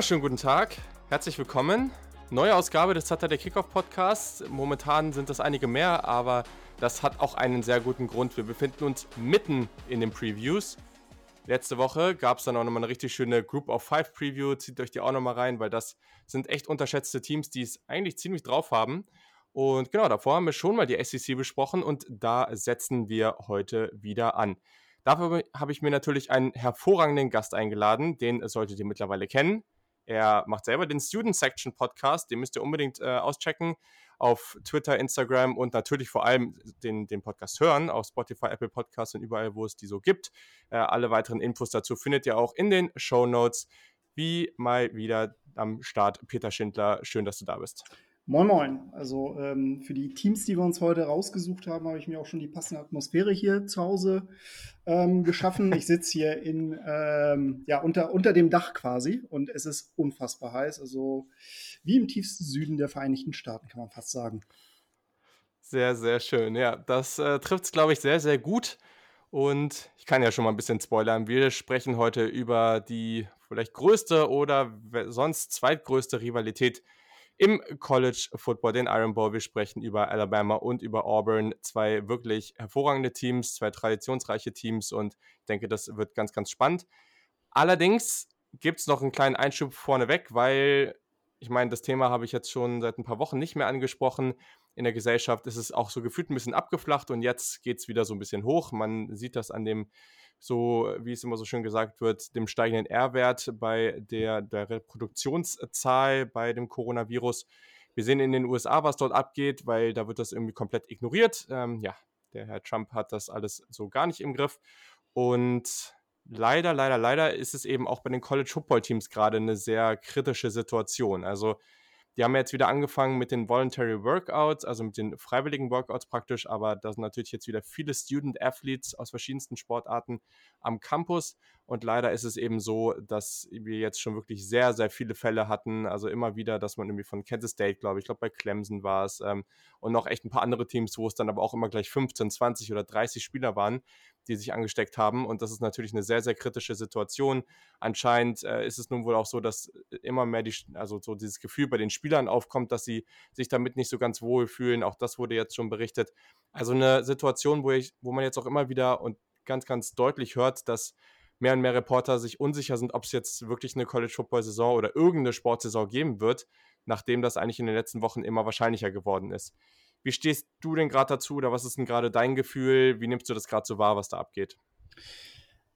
Wunderschönen guten Tag. Herzlich willkommen. Neue Ausgabe des Saturday Kickoff Podcasts. Momentan sind das einige mehr, aber das hat auch einen sehr guten Grund. Wir befinden uns mitten in den Previews. Letzte Woche gab es dann auch nochmal eine richtig schöne Group of Five Preview. Zieht euch die auch nochmal rein, weil das sind echt unterschätzte Teams, die es eigentlich ziemlich drauf haben. Und genau, davor haben wir schon mal die SEC besprochen und da setzen wir heute wieder an. Dafür habe ich mir natürlich einen hervorragenden Gast eingeladen, den solltet ihr mittlerweile kennen. Er macht selber den Student Section Podcast, den müsst ihr unbedingt äh, auschecken auf Twitter, Instagram und natürlich vor allem den, den Podcast hören auf Spotify, Apple Podcasts und überall, wo es die so gibt. Äh, alle weiteren Infos dazu findet ihr auch in den Show Notes. Wie mal wieder am Start Peter Schindler. Schön, dass du da bist. Moin Moin. Also ähm, für die Teams, die wir uns heute rausgesucht haben, habe ich mir auch schon die passende Atmosphäre hier zu Hause ähm, geschaffen. Ich sitze hier in, ähm, ja, unter, unter dem Dach quasi und es ist unfassbar heiß. Also wie im tiefsten Süden der Vereinigten Staaten, kann man fast sagen. Sehr, sehr schön. Ja, das äh, trifft es, glaube ich, sehr, sehr gut. Und ich kann ja schon mal ein bisschen spoilern. Wir sprechen heute über die vielleicht größte oder sonst zweitgrößte Rivalität im College Football, den Iron Bowl. Wir sprechen über Alabama und über Auburn. Zwei wirklich hervorragende Teams, zwei traditionsreiche Teams und ich denke, das wird ganz, ganz spannend. Allerdings gibt es noch einen kleinen Einschub vorneweg, weil ich meine, das Thema habe ich jetzt schon seit ein paar Wochen nicht mehr angesprochen. In der Gesellschaft ist es auch so gefühlt ein bisschen abgeflacht und jetzt geht es wieder so ein bisschen hoch. Man sieht das an dem so, wie es immer so schön gesagt wird, dem steigenden R-Wert bei der, der Reproduktionszahl bei dem Coronavirus. Wir sehen in den USA, was dort abgeht, weil da wird das irgendwie komplett ignoriert. Ähm, ja, der Herr Trump hat das alles so gar nicht im Griff. Und leider, leider, leider ist es eben auch bei den College Football Teams gerade eine sehr kritische Situation. Also die haben jetzt wieder angefangen mit den Voluntary Workouts, also mit den freiwilligen Workouts praktisch, aber da sind natürlich jetzt wieder viele Student Athletes aus verschiedensten Sportarten am Campus. Und leider ist es eben so, dass wir jetzt schon wirklich sehr, sehr viele Fälle hatten, also immer wieder, dass man irgendwie von Kansas State, glaube ich, glaube bei Clemson war es ähm, und noch echt ein paar andere Teams, wo es dann aber auch immer gleich 15, 20 oder 30 Spieler waren, die sich angesteckt haben. Und das ist natürlich eine sehr, sehr kritische Situation. Anscheinend äh, ist es nun wohl auch so, dass immer mehr die, also so dieses Gefühl bei den Spielern aufkommt, dass sie sich damit nicht so ganz wohl fühlen. Auch das wurde jetzt schon berichtet. Also eine Situation, wo ich, wo man jetzt auch immer wieder und ganz, ganz deutlich hört, dass mehr und mehr Reporter sich unsicher sind, ob es jetzt wirklich eine College Football Saison oder irgendeine Sportsaison geben wird, nachdem das eigentlich in den letzten Wochen immer wahrscheinlicher geworden ist. Wie stehst du denn gerade dazu oder was ist denn gerade dein Gefühl? Wie nimmst du das gerade so wahr, was da abgeht?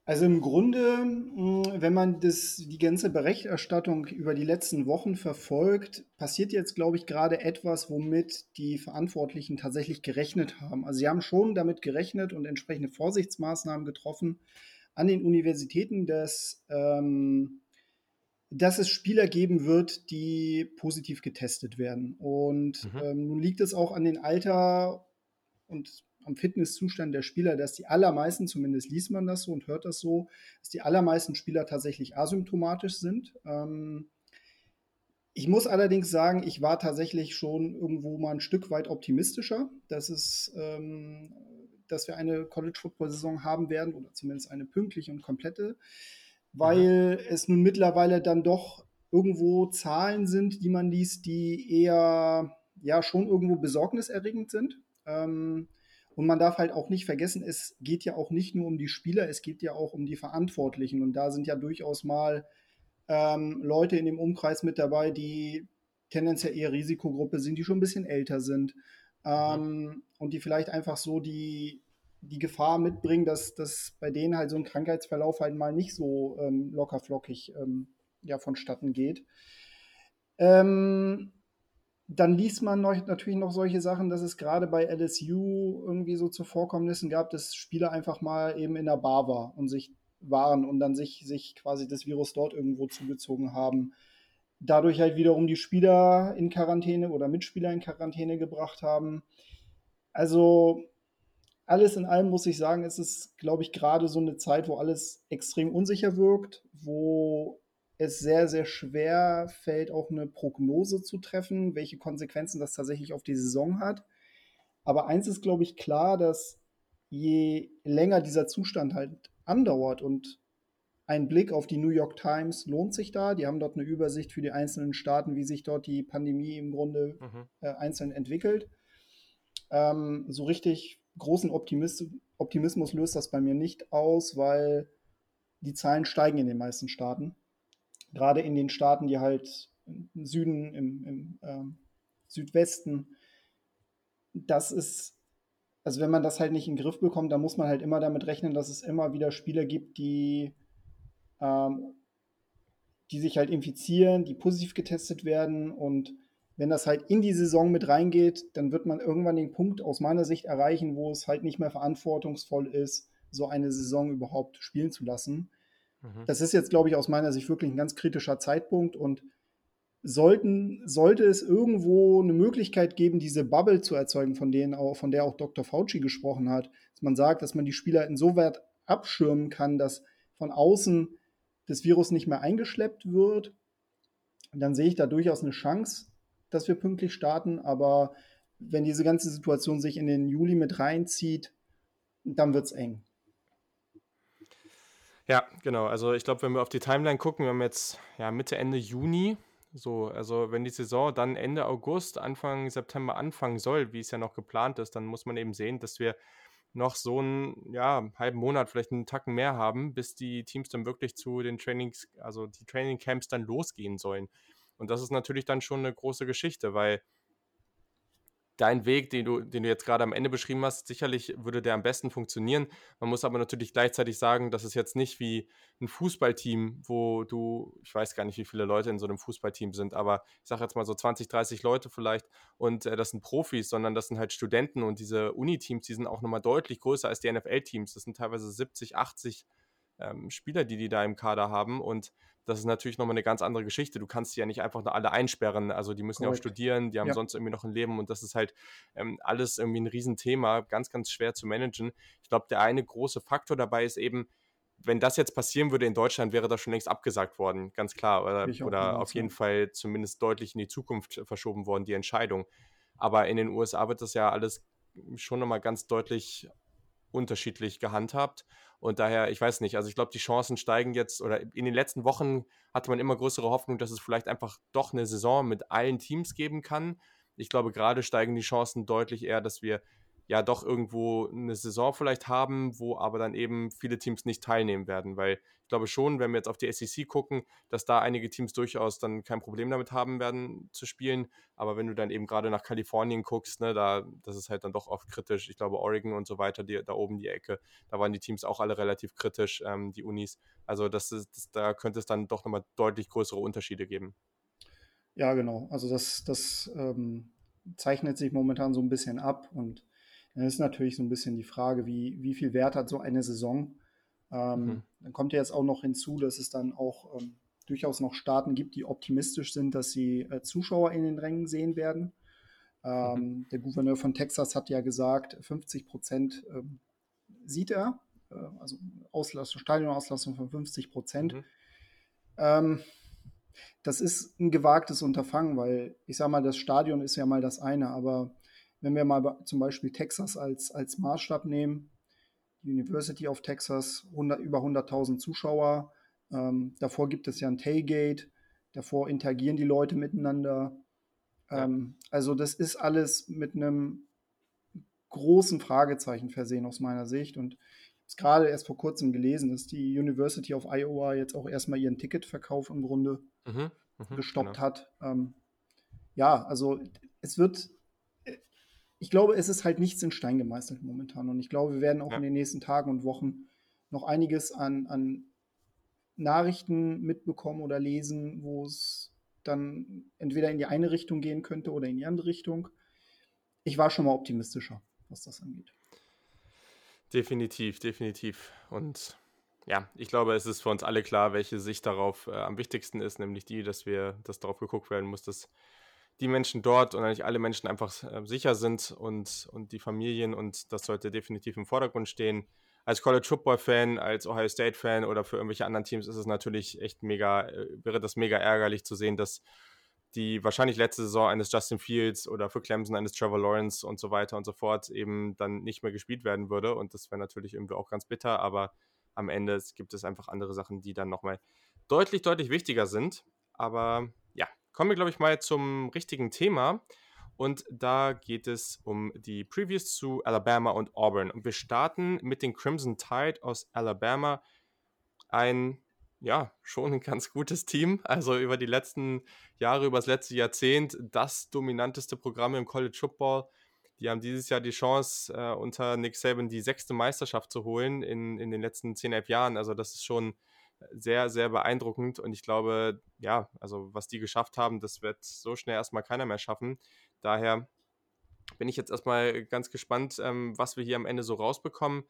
Also im Grunde, hm, wenn man das, die ganze Berichterstattung über die letzten Wochen verfolgt, passiert jetzt, glaube ich, gerade etwas, womit die Verantwortlichen tatsächlich gerechnet haben. Also sie haben schon damit gerechnet und entsprechende Vorsichtsmaßnahmen getroffen an den Universitäten, dass ähm, dass es Spieler geben wird, die positiv getestet werden. Und mhm. ähm, nun liegt es auch an den Alter und am Fitnesszustand der Spieler, dass die allermeisten, zumindest liest man das so und hört das so, dass die allermeisten Spieler tatsächlich asymptomatisch sind. Ähm, ich muss allerdings sagen, ich war tatsächlich schon irgendwo mal ein Stück weit optimistischer, dass es, ähm, dass wir eine College Football Saison haben werden oder zumindest eine pünktliche und komplette weil mhm. es nun mittlerweile dann doch irgendwo Zahlen sind, die man liest, die eher ja schon irgendwo besorgniserregend sind. Ähm, und man darf halt auch nicht vergessen, es geht ja auch nicht nur um die Spieler, es geht ja auch um die Verantwortlichen. Und da sind ja durchaus mal ähm, Leute in dem Umkreis mit dabei, die tendenziell eher Risikogruppe sind, die schon ein bisschen älter sind mhm. ähm, und die vielleicht einfach so die die Gefahr mitbringen, dass, dass bei denen halt so ein Krankheitsverlauf halt mal nicht so ähm, lockerflockig ähm, ja, vonstatten geht. Ähm, dann liest man noch, natürlich noch solche Sachen, dass es gerade bei LSU irgendwie so zu Vorkommnissen gab, dass Spieler einfach mal eben in der Bar war und sich waren und dann sich, sich quasi das Virus dort irgendwo zugezogen haben. Dadurch halt wiederum die Spieler in Quarantäne oder Mitspieler in Quarantäne gebracht haben. Also alles in allem muss ich sagen, ist es, glaube ich, gerade so eine Zeit, wo alles extrem unsicher wirkt, wo es sehr, sehr schwer fällt, auch eine Prognose zu treffen, welche Konsequenzen das tatsächlich auf die Saison hat. Aber eins ist, glaube ich, klar, dass je länger dieser Zustand halt andauert und ein Blick auf die New York Times lohnt sich da. Die haben dort eine Übersicht für die einzelnen Staaten, wie sich dort die Pandemie im Grunde mhm. äh, einzeln entwickelt. Ähm, so richtig großen Optimist Optimismus löst das bei mir nicht aus, weil die Zahlen steigen in den meisten Staaten. Gerade in den Staaten, die halt im Süden, im, im äh, Südwesten, das ist, also wenn man das halt nicht in den Griff bekommt, dann muss man halt immer damit rechnen, dass es immer wieder Spieler gibt, die ähm, die sich halt infizieren, die positiv getestet werden. Und wenn das halt in die Saison mit reingeht, dann wird man irgendwann den Punkt aus meiner Sicht erreichen, wo es halt nicht mehr verantwortungsvoll ist, so eine Saison überhaupt spielen zu lassen. Mhm. Das ist jetzt, glaube ich, aus meiner Sicht wirklich ein ganz kritischer Zeitpunkt und sollten, sollte es irgendwo eine Möglichkeit geben, diese Bubble zu erzeugen, von, denen auch, von der auch Dr. Fauci gesprochen hat, dass man sagt, dass man die Spieler insoweit abschirmen kann, dass von außen das Virus nicht mehr eingeschleppt wird, dann sehe ich da durchaus eine Chance, dass wir pünktlich starten. Aber wenn diese ganze Situation sich in den Juli mit reinzieht, dann wird es eng. Ja, genau. Also ich glaube, wenn wir auf die Timeline gucken, wir haben jetzt ja, Mitte, Ende Juni. So, also wenn die Saison dann Ende August, Anfang September anfangen soll, wie es ja noch geplant ist, dann muss man eben sehen, dass wir noch so einen ja, halben Monat, vielleicht einen Tacken mehr haben, bis die Teams dann wirklich zu den Trainings, also die Training Camps dann losgehen sollen. Und das ist natürlich dann schon eine große Geschichte, weil dein Weg, den du, den du jetzt gerade am Ende beschrieben hast, sicherlich würde der am besten funktionieren. Man muss aber natürlich gleichzeitig sagen, dass es jetzt nicht wie ein Fußballteam, wo du, ich weiß gar nicht, wie viele Leute in so einem Fußballteam sind, aber ich sage jetzt mal so 20, 30 Leute vielleicht und äh, das sind Profis, sondern das sind halt Studenten und diese Uni-Teams, die sind auch nochmal deutlich größer als die NFL-Teams. Das sind teilweise 70, 80 ähm, Spieler, die die da im Kader haben und das ist natürlich nochmal eine ganz andere Geschichte. Du kannst die ja nicht einfach nur alle einsperren. Also die müssen Correct. ja auch studieren, die haben ja. sonst irgendwie noch ein Leben und das ist halt ähm, alles irgendwie ein Riesenthema, ganz, ganz schwer zu managen. Ich glaube, der eine große Faktor dabei ist eben, wenn das jetzt passieren würde in Deutschland, wäre das schon längst abgesagt worden, ganz klar. Oder, oder auf jeden Fall zumindest deutlich in die Zukunft verschoben worden, die Entscheidung. Aber in den USA wird das ja alles schon nochmal ganz deutlich unterschiedlich gehandhabt. Und daher, ich weiß nicht, also ich glaube, die Chancen steigen jetzt, oder in den letzten Wochen hatte man immer größere Hoffnung, dass es vielleicht einfach doch eine Saison mit allen Teams geben kann. Ich glaube, gerade steigen die Chancen deutlich eher, dass wir ja doch irgendwo eine Saison vielleicht haben, wo aber dann eben viele Teams nicht teilnehmen werden, weil ich glaube schon, wenn wir jetzt auf die SEC gucken, dass da einige Teams durchaus dann kein Problem damit haben werden zu spielen, aber wenn du dann eben gerade nach Kalifornien guckst, ne, da das ist halt dann doch oft kritisch. Ich glaube Oregon und so weiter, die, da oben die Ecke, da waren die Teams auch alle relativ kritisch, ähm, die Unis. Also das ist, das, da könnte es dann doch nochmal deutlich größere Unterschiede geben. Ja, genau. Also das, das ähm, zeichnet sich momentan so ein bisschen ab und dann ist natürlich so ein bisschen die Frage, wie, wie viel Wert hat so eine Saison? Ähm, mhm. Dann kommt ja jetzt auch noch hinzu, dass es dann auch ähm, durchaus noch Staaten gibt, die optimistisch sind, dass sie äh, Zuschauer in den Rängen sehen werden. Ähm, mhm. Der Gouverneur von Texas hat ja gesagt, 50 Prozent ähm, sieht er, äh, also Auslastung, Stadionauslastung von 50 Prozent. Mhm. Ähm, das ist ein gewagtes Unterfangen, weil ich sage mal, das Stadion ist ja mal das eine, aber wenn wir mal zum Beispiel Texas als, als Maßstab nehmen, die University of Texas, 100, über 100.000 Zuschauer. Ähm, davor gibt es ja ein Tailgate, davor interagieren die Leute miteinander. Ähm, ja. Also das ist alles mit einem großen Fragezeichen versehen aus meiner Sicht. Und ich habe es gerade erst vor kurzem gelesen, dass die University of Iowa jetzt auch erstmal ihren Ticketverkauf im Grunde mhm, mh, gestoppt genau. hat. Ähm, ja, also es wird ich glaube, es ist halt nichts in Stein gemeißelt momentan. Und ich glaube, wir werden auch ja. in den nächsten Tagen und Wochen noch einiges an, an Nachrichten mitbekommen oder lesen, wo es dann entweder in die eine Richtung gehen könnte oder in die andere Richtung. Ich war schon mal optimistischer, was das angeht. Definitiv, definitiv. Und ja, ich glaube, es ist für uns alle klar, welche Sicht darauf äh, am wichtigsten ist, nämlich die, dass wir, dass darauf geguckt werden muss, dass die Menschen dort und eigentlich alle Menschen einfach äh, sicher sind und, und die Familien und das sollte definitiv im Vordergrund stehen. Als College Football Fan, als Ohio State Fan oder für irgendwelche anderen Teams ist es natürlich echt mega, äh, wäre das mega ärgerlich zu sehen, dass die wahrscheinlich letzte Saison eines Justin Fields oder für Clemson eines Trevor Lawrence und so weiter und so fort eben dann nicht mehr gespielt werden würde und das wäre natürlich irgendwie auch ganz bitter, aber am Ende gibt es einfach andere Sachen, die dann nochmal deutlich, deutlich wichtiger sind. Aber kommen wir, glaube ich, mal zum richtigen Thema. Und da geht es um die Previews zu Alabama und Auburn. Und wir starten mit den Crimson Tide aus Alabama. Ein, ja, schon ein ganz gutes Team. Also über die letzten Jahre, über das letzte Jahrzehnt das dominanteste Programm im College Football. Die haben dieses Jahr die Chance, äh, unter Nick Saban die sechste Meisterschaft zu holen in, in den letzten 10, 11 Jahren. Also das ist schon sehr, sehr beeindruckend. Und ich glaube, ja, also was die geschafft haben, das wird so schnell erstmal keiner mehr schaffen. Daher bin ich jetzt erstmal ganz gespannt, ähm, was wir hier am Ende so rausbekommen.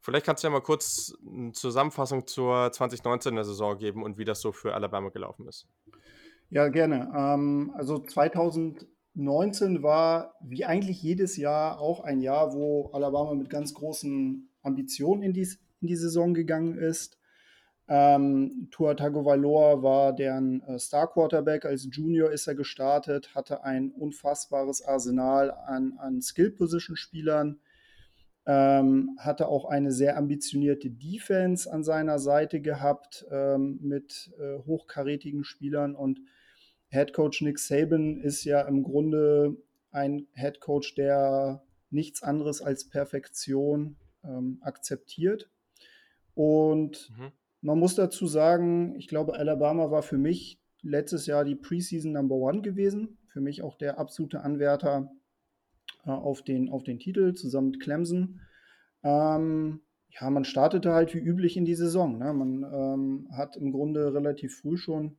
Vielleicht kannst du ja mal kurz eine Zusammenfassung zur 2019er Saison geben und wie das so für Alabama gelaufen ist. Ja, gerne. Ähm, also 2019 war wie eigentlich jedes Jahr auch ein Jahr, wo Alabama mit ganz großen Ambitionen in die, in die Saison gegangen ist. Ähm, Tua Tagovailoa war deren äh, Star Quarterback. Als Junior ist er gestartet, hatte ein unfassbares Arsenal an, an Skill-Position-Spielern, ähm, hatte auch eine sehr ambitionierte Defense an seiner Seite gehabt ähm, mit äh, hochkarätigen Spielern und Head Coach Nick Saban ist ja im Grunde ein Head Coach, der nichts anderes als Perfektion ähm, akzeptiert. Und mhm man muss dazu sagen, ich glaube, Alabama war für mich letztes Jahr die Preseason Number One gewesen. Für mich auch der absolute Anwärter äh, auf, den, auf den Titel zusammen mit Clemson. Ähm, ja, man startete halt wie üblich in die Saison. Ne? Man ähm, hat im Grunde relativ früh schon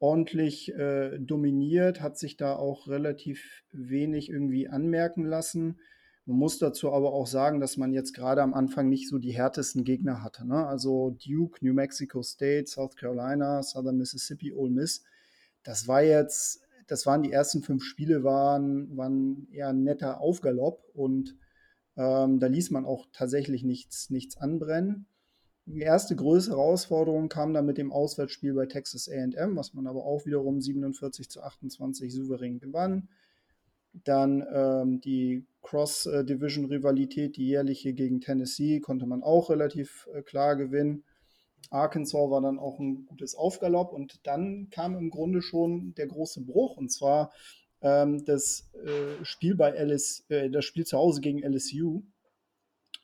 ordentlich äh, dominiert, hat sich da auch relativ wenig irgendwie anmerken lassen. Man muss dazu aber auch sagen, dass man jetzt gerade am Anfang nicht so die härtesten Gegner hatte. Ne? Also Duke, New Mexico State, South Carolina, Southern Mississippi, Ole Miss. Das war jetzt, das waren die ersten fünf Spiele, waren, waren eher ein netter Aufgalopp und ähm, da ließ man auch tatsächlich nichts, nichts anbrennen. Die erste größere Herausforderung kam dann mit dem Auswärtsspiel bei Texas AM, was man aber auch wiederum 47 zu 28 souverän gewann. Dann ähm, die Cross-Division-Rivalität, die jährliche gegen Tennessee, konnte man auch relativ äh, klar gewinnen. Arkansas war dann auch ein gutes Aufgalopp und dann kam im Grunde schon der große Bruch und zwar ähm, das äh, Spiel bei LS, äh, das Spiel zu Hause gegen LSU.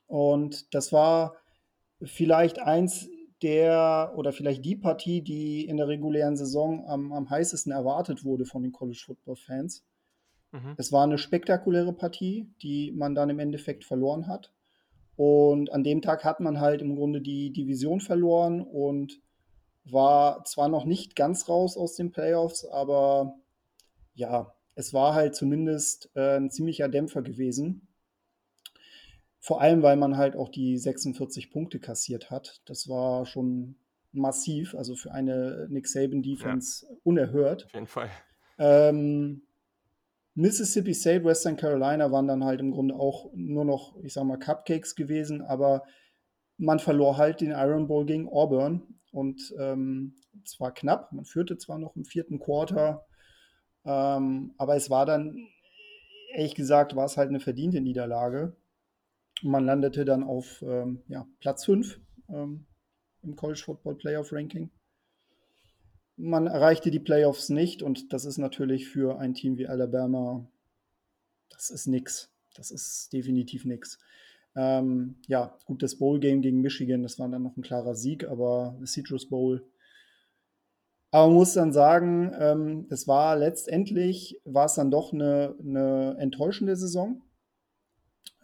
Und das war vielleicht eins der oder vielleicht die Partie, die in der regulären Saison am, am heißesten erwartet wurde von den College Football Fans. Mhm. Es war eine spektakuläre Partie, die man dann im Endeffekt verloren hat. Und an dem Tag hat man halt im Grunde die Division verloren und war zwar noch nicht ganz raus aus den Playoffs, aber ja, es war halt zumindest äh, ein ziemlicher Dämpfer gewesen. Vor allem, weil man halt auch die 46 Punkte kassiert hat. Das war schon massiv, also für eine Nick Saban Defense ja. unerhört. Auf jeden Fall. Ähm, Mississippi State, Western Carolina waren dann halt im Grunde auch nur noch, ich sag mal, Cupcakes gewesen, aber man verlor halt den Iron Bowl gegen Auburn und ähm, es war knapp. Man führte zwar noch im vierten Quarter, ähm, aber es war dann, ehrlich gesagt, war es halt eine verdiente Niederlage. Man landete dann auf ähm, ja, Platz 5 ähm, im College Football Playoff Ranking. Man erreichte die Playoffs nicht und das ist natürlich für ein Team wie Alabama, das ist nix. Das ist definitiv nix. Ähm, ja, gut, das Bowl-Game gegen Michigan, das war dann noch ein klarer Sieg, aber das Citrus Bowl. Aber man muss dann sagen, ähm, es war letztendlich, war es dann doch eine, eine enttäuschende Saison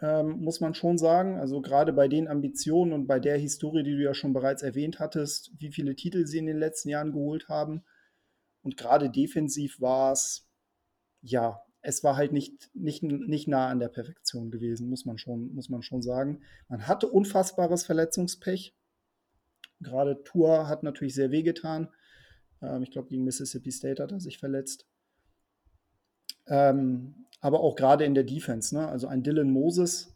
ähm, muss man schon sagen. Also gerade bei den Ambitionen und bei der Historie, die du ja schon bereits erwähnt hattest, wie viele Titel sie in den letzten Jahren geholt haben. Und gerade defensiv war es, ja, es war halt nicht, nicht, nicht nah an der Perfektion gewesen, muss man, schon, muss man schon sagen. Man hatte unfassbares Verletzungspech. Gerade Tour hat natürlich sehr wehgetan. Ähm, ich glaube, gegen Mississippi State hat er sich verletzt. Ähm, aber auch gerade in der Defense. Ne? Also ein Dylan Moses,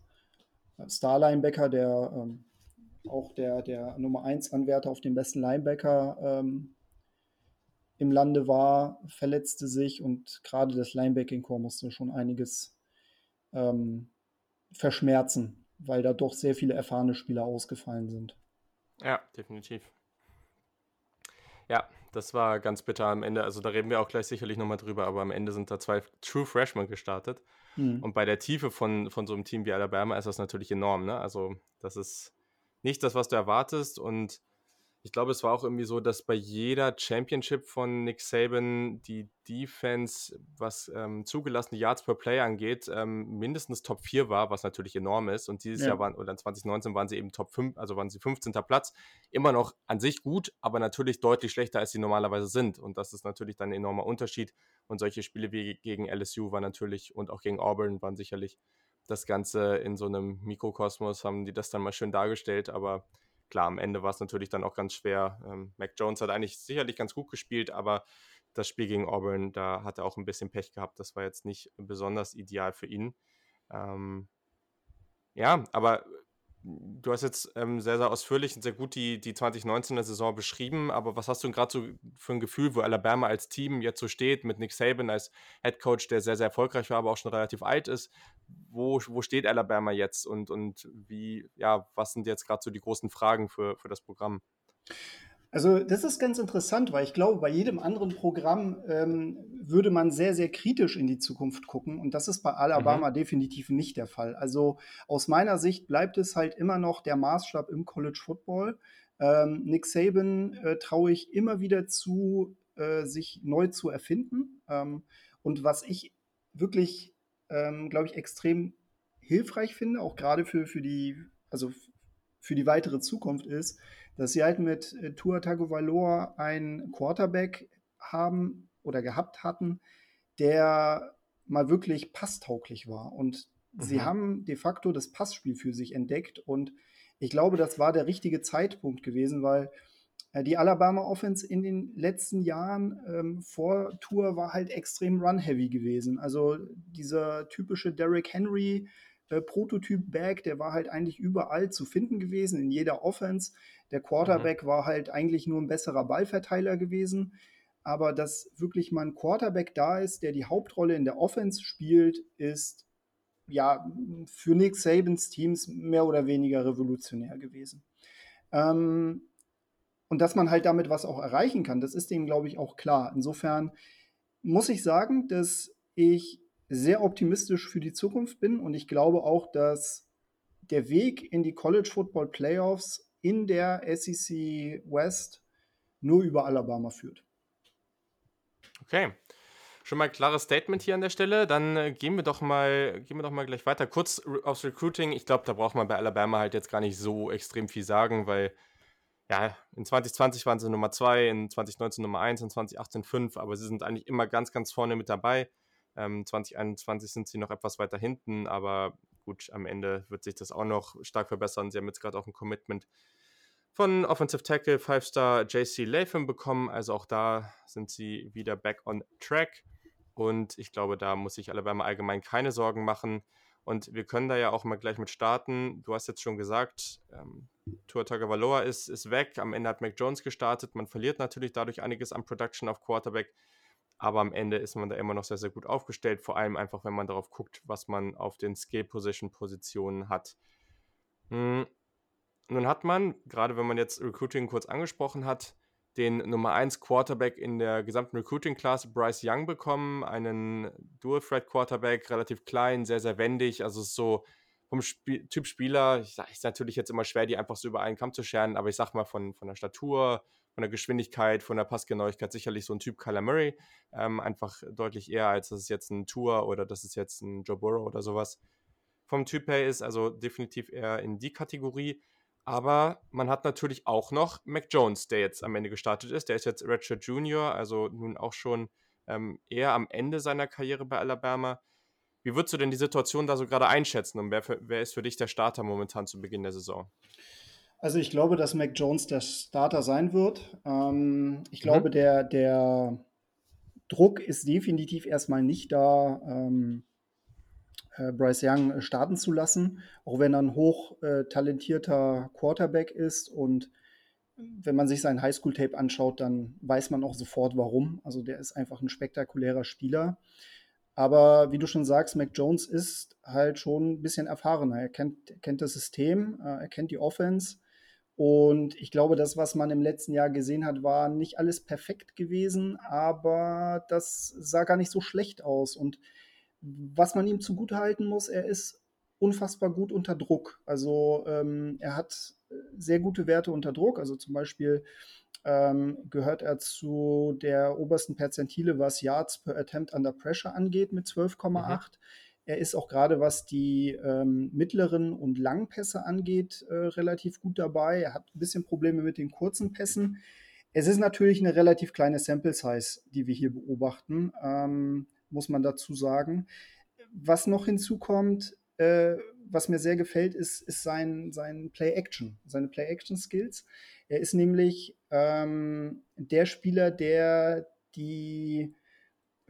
äh, Star-Linebacker, der ähm, auch der, der Nummer 1 Anwärter auf den besten Linebacker ähm, im Lande war, verletzte sich und gerade das Linebacking-Core musste schon einiges ähm, verschmerzen, weil da doch sehr viele erfahrene Spieler ausgefallen sind. Ja, definitiv. Ja, das war ganz bitter am Ende. Also da reden wir auch gleich sicherlich nochmal drüber, aber am Ende sind da zwei True Freshmen gestartet. Mhm. Und bei der Tiefe von, von so einem Team wie Alabama ist das natürlich enorm. Ne? Also das ist nicht das, was du erwartest. Und ich glaube, es war auch irgendwie so, dass bei jeder Championship von Nick Saban die Defense, was ähm, zugelassene Yards per Play angeht, ähm, mindestens Top 4 war, was natürlich enorm ist. Und dieses ja. Jahr waren, oder 2019 waren sie eben Top 5, also waren sie 15. Platz. Immer noch an sich gut, aber natürlich deutlich schlechter, als sie normalerweise sind. Und das ist natürlich dann ein enormer Unterschied. Und solche Spiele wie gegen LSU waren natürlich und auch gegen Auburn waren sicherlich das Ganze in so einem Mikrokosmos, haben die das dann mal schön dargestellt, aber klar, am Ende war es natürlich dann auch ganz schwer. Ähm, Mac Jones hat eigentlich sicherlich ganz gut gespielt, aber das Spiel gegen Auburn, da hat er auch ein bisschen Pech gehabt. Das war jetzt nicht besonders ideal für ihn. Ähm, ja, aber du hast jetzt ähm, sehr, sehr ausführlich und sehr gut die, die 2019er Saison beschrieben, aber was hast du gerade so für ein Gefühl, wo Alabama als Team jetzt so steht, mit Nick Saban als Head Coach, der sehr, sehr erfolgreich war, aber auch schon relativ alt ist? Wo, wo steht Alabama jetzt und, und wie, ja, was sind jetzt gerade so die großen Fragen für, für das Programm? Also das ist ganz interessant, weil ich glaube, bei jedem anderen Programm ähm, würde man sehr, sehr kritisch in die Zukunft gucken. Und das ist bei Alabama mhm. definitiv nicht der Fall. Also aus meiner Sicht bleibt es halt immer noch der Maßstab im College Football. Ähm, Nick Saban äh, traue ich immer wieder zu, äh, sich neu zu erfinden. Ähm, und was ich wirklich, ähm, glaube ich, extrem hilfreich finde, auch gerade für, für die, also für die weitere Zukunft ist, dass sie halt mit äh, Tua Tagovailoa einen Quarterback haben oder gehabt hatten, der mal wirklich passtauglich war. Und mhm. sie haben de facto das Passspiel für sich entdeckt. Und ich glaube, das war der richtige Zeitpunkt gewesen, weil äh, die Alabama Offense in den letzten Jahren ähm, vor Tour war halt extrem run-heavy gewesen. Also dieser typische Derrick Henry äh, Prototyp-Back, der war halt eigentlich überall zu finden gewesen, in jeder Offense. Der Quarterback mhm. war halt eigentlich nur ein besserer Ballverteiler gewesen. Aber dass wirklich mal ein Quarterback da ist, der die Hauptrolle in der Offense spielt, ist ja für Nick Sabans Teams mehr oder weniger revolutionär gewesen. Ähm, und dass man halt damit was auch erreichen kann, das ist dem, glaube ich, auch klar. Insofern muss ich sagen, dass ich sehr optimistisch für die Zukunft bin und ich glaube auch, dass der Weg in die College Football Playoffs in der SEC West nur über Alabama führt. Okay. Schon mal ein klares Statement hier an der Stelle. Dann äh, gehen wir doch mal, gehen wir doch mal gleich weiter. Kurz aufs Recruiting. Ich glaube, da braucht man bei Alabama halt jetzt gar nicht so extrem viel sagen, weil ja, in 2020 waren sie Nummer 2, in 2019 Nummer 1, in 2018 5, aber sie sind eigentlich immer ganz, ganz vorne mit dabei. Ähm, 2021 sind sie noch etwas weiter hinten, aber gut, am Ende wird sich das auch noch stark verbessern. Sie haben jetzt gerade auch ein Commitment von Offensive Tackle 5-Star JC Latham bekommen. Also auch da sind sie wieder back on track. Und ich glaube, da muss sich Alabama allgemein keine Sorgen machen. Und wir können da ja auch mal gleich mit starten. Du hast jetzt schon gesagt, ähm, Tua Tagovailoa ist, ist weg. Am Ende hat Mac Jones gestartet. Man verliert natürlich dadurch einiges an Production auf Quarterback. Aber am Ende ist man da immer noch sehr, sehr gut aufgestellt. Vor allem einfach, wenn man darauf guckt, was man auf den Skill-Position-Positionen hat. Hm. Nun hat man, gerade wenn man jetzt Recruiting kurz angesprochen hat, den Nummer 1 Quarterback in der gesamten Recruiting-Class, Bryce Young, bekommen. Einen Dual-Threat-Quarterback, relativ klein, sehr, sehr wendig. Also so vom Spiel Typ Spieler, ich sage, ist natürlich jetzt immer schwer, die einfach so über einen Kamm zu scheren, aber ich sag mal von, von der Statur, von der Geschwindigkeit, von der Passgenauigkeit sicherlich so ein Typ Kyler Murray. Ähm, einfach deutlich eher, als dass es jetzt ein Tour oder dass es jetzt ein Joe Burrow oder sowas vom Typ her ist. Also definitiv eher in die Kategorie. Aber man hat natürlich auch noch Mac Jones, der jetzt am Ende gestartet ist. Der ist jetzt Redshirt Junior, also nun auch schon ähm, eher am Ende seiner Karriere bei Alabama. Wie würdest du denn die Situation da so gerade einschätzen und wer, für, wer ist für dich der Starter momentan zu Beginn der Saison? Also ich glaube, dass Mac Jones der Starter sein wird. Ähm, ich mhm. glaube, der, der Druck ist definitiv erstmal nicht da, ähm, äh, Bryce Young starten zu lassen, auch wenn er ein hoch äh, talentierter Quarterback ist und wenn man sich sein Highschool-Tape anschaut, dann weiß man auch sofort warum. Also der ist einfach ein spektakulärer Spieler. Aber wie du schon sagst, Mac Jones ist halt schon ein bisschen erfahrener. Er kennt, kennt das System, äh, er kennt die Offense. Und ich glaube, das, was man im letzten Jahr gesehen hat, war nicht alles perfekt gewesen, aber das sah gar nicht so schlecht aus. Und was man ihm zugutehalten muss, er ist unfassbar gut unter Druck. Also ähm, er hat sehr gute Werte unter Druck. Also zum Beispiel ähm, gehört er zu der obersten Perzentile, was Yards per Attempt under Pressure angeht, mit 12,8. Mhm. Er ist auch gerade, was die ähm, mittleren und langen Pässe angeht, äh, relativ gut dabei. Er hat ein bisschen Probleme mit den kurzen Pässen. Es ist natürlich eine relativ kleine Sample Size, die wir hier beobachten, ähm, muss man dazu sagen. Was noch hinzukommt, äh, was mir sehr gefällt, ist, ist sein, sein Play-Action, seine Play-Action-Skills. Er ist nämlich ähm, der Spieler, der die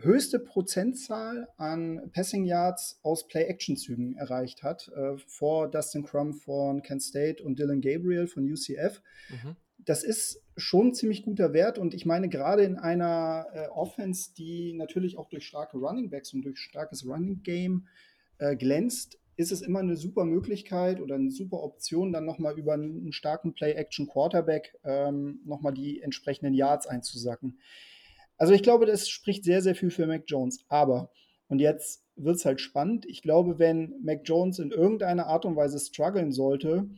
höchste Prozentzahl an Passing Yards aus Play-Action-Zügen erreicht hat, äh, vor Dustin Crum von Kent State und Dylan Gabriel von UCF. Mhm. Das ist schon ein ziemlich guter Wert und ich meine, gerade in einer äh, Offense, die natürlich auch durch starke Running Backs und durch starkes Running Game äh, glänzt, ist es immer eine super Möglichkeit oder eine super Option, dann nochmal über einen starken Play-Action-Quarterback ähm, nochmal die entsprechenden Yards einzusacken. Also ich glaube, das spricht sehr, sehr viel für Mac Jones. Aber, und jetzt wird es halt spannend, ich glaube, wenn Mac Jones in irgendeiner Art und Weise strugglen sollte,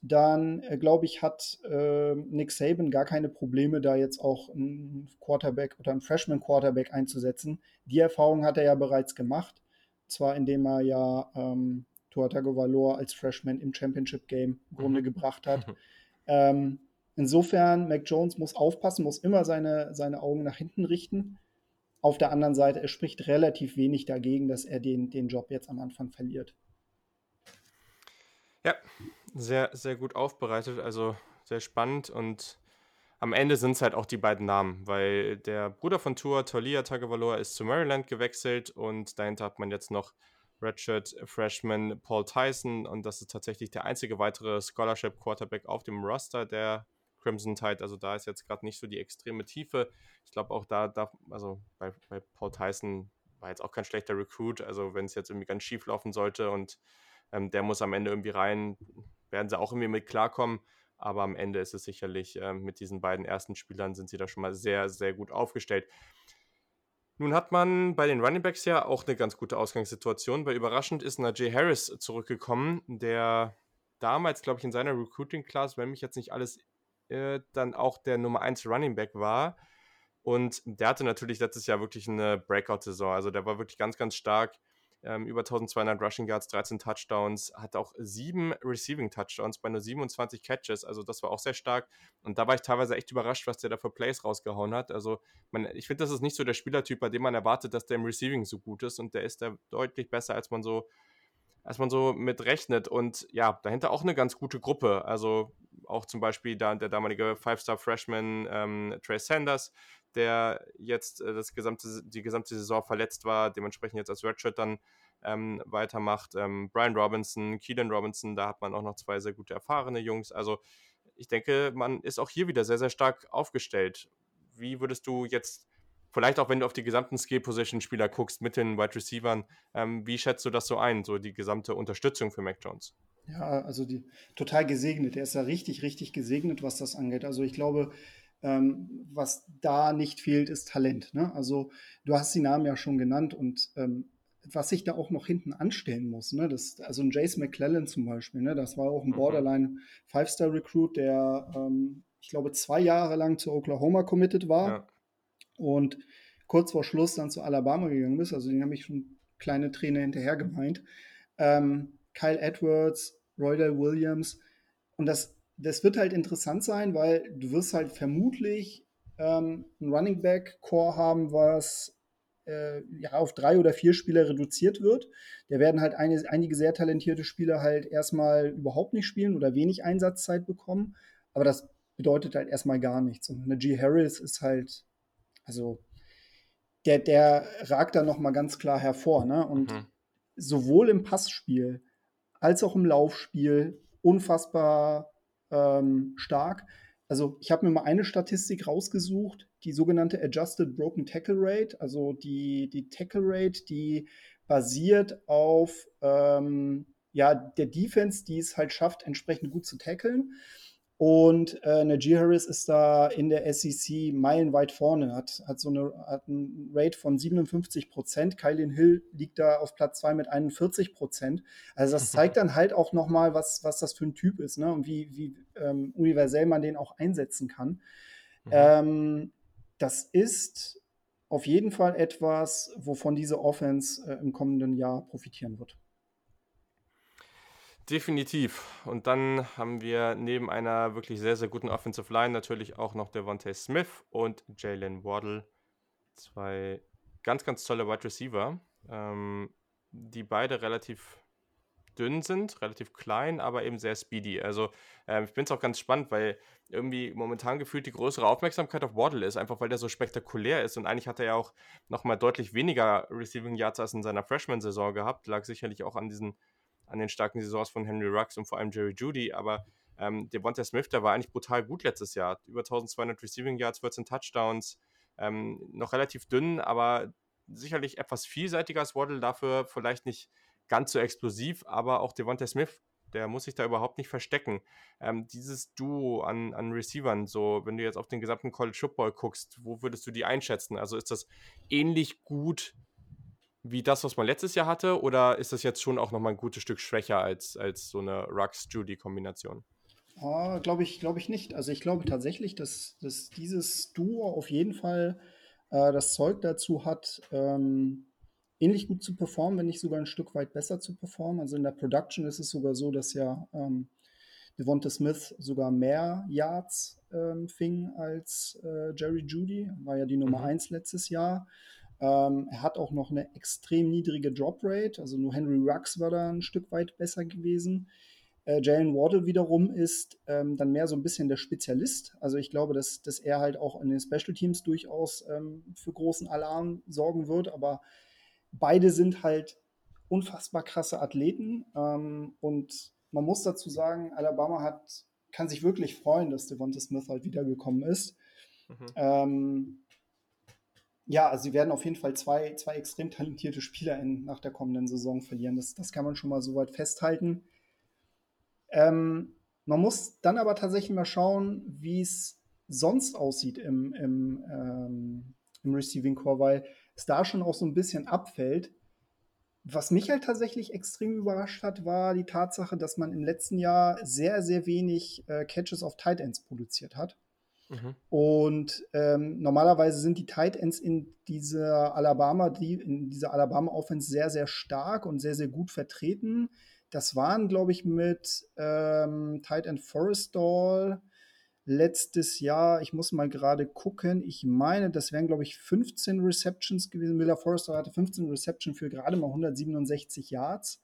dann äh, glaube ich, hat äh, Nick Saban gar keine Probleme, da jetzt auch einen Quarterback oder einen Freshman-Quarterback einzusetzen. Die Erfahrung hat er ja bereits gemacht. Zwar indem er ja ähm, Tua Tagovailoa als Freshman im Championship Game im Grunde mhm. gebracht hat. ähm, insofern, Mac Jones muss aufpassen, muss immer seine, seine Augen nach hinten richten. Auf der anderen Seite, er spricht relativ wenig dagegen, dass er den, den Job jetzt am Anfang verliert. Ja, sehr, sehr gut aufbereitet, also sehr spannend und am Ende sind es halt auch die beiden Namen, weil der Bruder von Tour, Tolia Tagovailoa, ist zu Maryland gewechselt und dahinter hat man jetzt noch Redshirt Freshman Paul Tyson und das ist tatsächlich der einzige weitere Scholarship Quarterback auf dem Roster der Crimson Tide. Also da ist jetzt gerade nicht so die extreme Tiefe. Ich glaube auch da darf, also bei, bei Paul Tyson war jetzt auch kein schlechter Recruit. Also wenn es jetzt irgendwie ganz schief laufen sollte und ähm, der muss am Ende irgendwie rein, werden sie auch irgendwie mit klarkommen. Aber am Ende ist es sicherlich äh, mit diesen beiden ersten Spielern sind sie da schon mal sehr, sehr gut aufgestellt. Nun hat man bei den Runningbacks ja auch eine ganz gute Ausgangssituation, weil überraschend ist Najee Harris zurückgekommen, der damals, glaube ich, in seiner Recruiting-Class, wenn mich jetzt nicht alles äh, dann auch der Nummer 1 Runningback war. Und der hatte natürlich letztes Jahr wirklich eine Breakout-Saison. Also der war wirklich ganz, ganz stark ähm, über 1200 Rushing Yards, 13 Touchdowns, hat auch sieben Receiving Touchdowns bei nur 27 Catches, also das war auch sehr stark. Und da war ich teilweise echt überrascht, was der da für Plays rausgehauen hat. Also man, ich finde, das ist nicht so der Spielertyp, bei dem man erwartet, dass der im Receiving so gut ist und der ist da deutlich besser, als man so als man so mit rechnet. Und ja, dahinter auch eine ganz gute Gruppe. Also auch zum Beispiel da, der damalige Five-Star-Freshman ähm, Trey Sanders, der jetzt äh, das gesamte, die gesamte Saison verletzt war, dementsprechend jetzt als Redshirt dann ähm, weitermacht. Ähm, Brian Robinson, Keelan Robinson, da hat man auch noch zwei sehr gute erfahrene Jungs. Also ich denke, man ist auch hier wieder sehr, sehr stark aufgestellt. Wie würdest du jetzt, vielleicht auch wenn du auf die gesamten Skill-Position-Spieler guckst mit den Wide Receivern, ähm, wie schätzt du das so ein, so die gesamte Unterstützung für Mac Jones? Ja, also die total gesegnet. Er ist ja richtig, richtig gesegnet, was das angeht. Also ich glaube, ähm, was da nicht fehlt, ist Talent. Ne? Also du hast die Namen ja schon genannt und ähm, was sich da auch noch hinten anstellen muss. Ne? Das, also ein Jace McClellan zum Beispiel, ne? das war auch ein mhm. Borderline Five-Star-Recruit, der ähm, ich glaube zwei Jahre lang zu Oklahoma committed war ja. Und kurz vor Schluss dann zu Alabama gegangen ist. Also den habe ich schon kleine Träne hinterher gemeint. Ähm, Kyle Edwards, Roydell Williams und das das wird halt interessant sein, weil du wirst halt vermutlich ähm, ein Running Back Core haben, was äh, ja, auf drei oder vier Spieler reduziert wird. Da werden halt eine, einige sehr talentierte Spieler halt erstmal überhaupt nicht spielen oder wenig Einsatzzeit bekommen. Aber das bedeutet halt erstmal gar nichts. Und eine G. Harris ist halt, also der, der ragt da nochmal ganz klar hervor. Ne? Und mhm. sowohl im Passspiel als auch im Laufspiel unfassbar ähm, stark. also ich habe mir mal eine Statistik rausgesucht, die sogenannte Adjusted Broken Tackle Rate, also die, die Tackle Rate, die basiert auf ähm, ja, der Defense, die es halt schafft, entsprechend gut zu tackeln. Und äh, Najee Harris ist da in der SEC meilenweit vorne, hat, hat so eine, hat einen Rate von 57 Prozent. Kylin Hill liegt da auf Platz 2 mit 41 Prozent. Also das zeigt dann halt auch nochmal, was, was das für ein Typ ist ne? und wie, wie ähm, universell man den auch einsetzen kann. Mhm. Ähm, das ist auf jeden Fall etwas, wovon diese Offense äh, im kommenden Jahr profitieren wird. Definitiv. Und dann haben wir neben einer wirklich sehr, sehr guten Offensive Line natürlich auch noch Devontae Smith und Jalen Waddle. Zwei ganz, ganz tolle Wide Receiver, ähm, die beide relativ dünn sind, relativ klein, aber eben sehr speedy. Also ähm, ich finde es auch ganz spannend, weil irgendwie momentan gefühlt die größere Aufmerksamkeit auf Waddle ist, einfach weil der so spektakulär ist. Und eigentlich hat er ja auch nochmal deutlich weniger Receiving Yards als in seiner Freshman-Saison gehabt. Lag sicherlich auch an diesen an den starken Saisons von Henry Rux und vor allem Jerry Judy, aber ähm, Devonta Smith, der war eigentlich brutal gut letztes Jahr. Über 1200 Receiving Yards, 14 Touchdowns, ähm, noch relativ dünn, aber sicherlich etwas vielseitiger als Waddle, dafür vielleicht nicht ganz so explosiv, aber auch Devonta Smith, der muss sich da überhaupt nicht verstecken. Ähm, dieses Duo an, an Receivern, so wenn du jetzt auf den gesamten College Football guckst, wo würdest du die einschätzen? Also ist das ähnlich gut wie das, was man letztes Jahr hatte? Oder ist das jetzt schon auch nochmal ein gutes Stück schwächer als, als so eine Rux-Judy-Kombination? Oh, glaube ich, glaube ich nicht. Also ich glaube tatsächlich, dass, dass dieses Duo auf jeden Fall äh, das Zeug dazu hat, ähm, ähnlich gut zu performen, wenn nicht sogar ein Stück weit besser zu performen. Also in der Production ist es sogar so, dass ja ähm, Devonta Smith sogar mehr Yards ähm, fing als äh, Jerry Judy, war ja die Nummer mhm. 1 letztes Jahr. Ähm, er hat auch noch eine extrem niedrige Drop-Rate, also nur Henry Rux war da ein Stück weit besser gewesen. Äh, Jalen Waddle wiederum ist ähm, dann mehr so ein bisschen der Spezialist. Also ich glaube, dass, dass er halt auch in den Special Teams durchaus ähm, für großen Alarm sorgen wird. Aber beide sind halt unfassbar krasse Athleten. Ähm, und man muss dazu sagen, Alabama hat, kann sich wirklich freuen, dass Devonta Smith halt wiedergekommen ist. Mhm. Ähm, ja, also sie werden auf jeden Fall zwei, zwei extrem talentierte Spieler in, nach der kommenden Saison verlieren. Das, das kann man schon mal so weit festhalten. Ähm, man muss dann aber tatsächlich mal schauen, wie es sonst aussieht im, im, ähm, im Receiving Core, weil es da schon auch so ein bisschen abfällt. Was mich halt tatsächlich extrem überrascht hat, war die Tatsache, dass man im letzten Jahr sehr, sehr wenig äh, Catches auf Tight Ends produziert hat. Mhm. Und ähm, normalerweise sind die Tight Ends in dieser Alabama, die, in dieser Alabama Offense sehr, sehr stark und sehr, sehr gut vertreten. Das waren, glaube ich, mit ähm, Tight End Forestall letztes Jahr, ich muss mal gerade gucken, ich meine, das wären, glaube ich, 15 Receptions gewesen. Miller Forrester hatte 15 Receptions für gerade mal 167 Yards.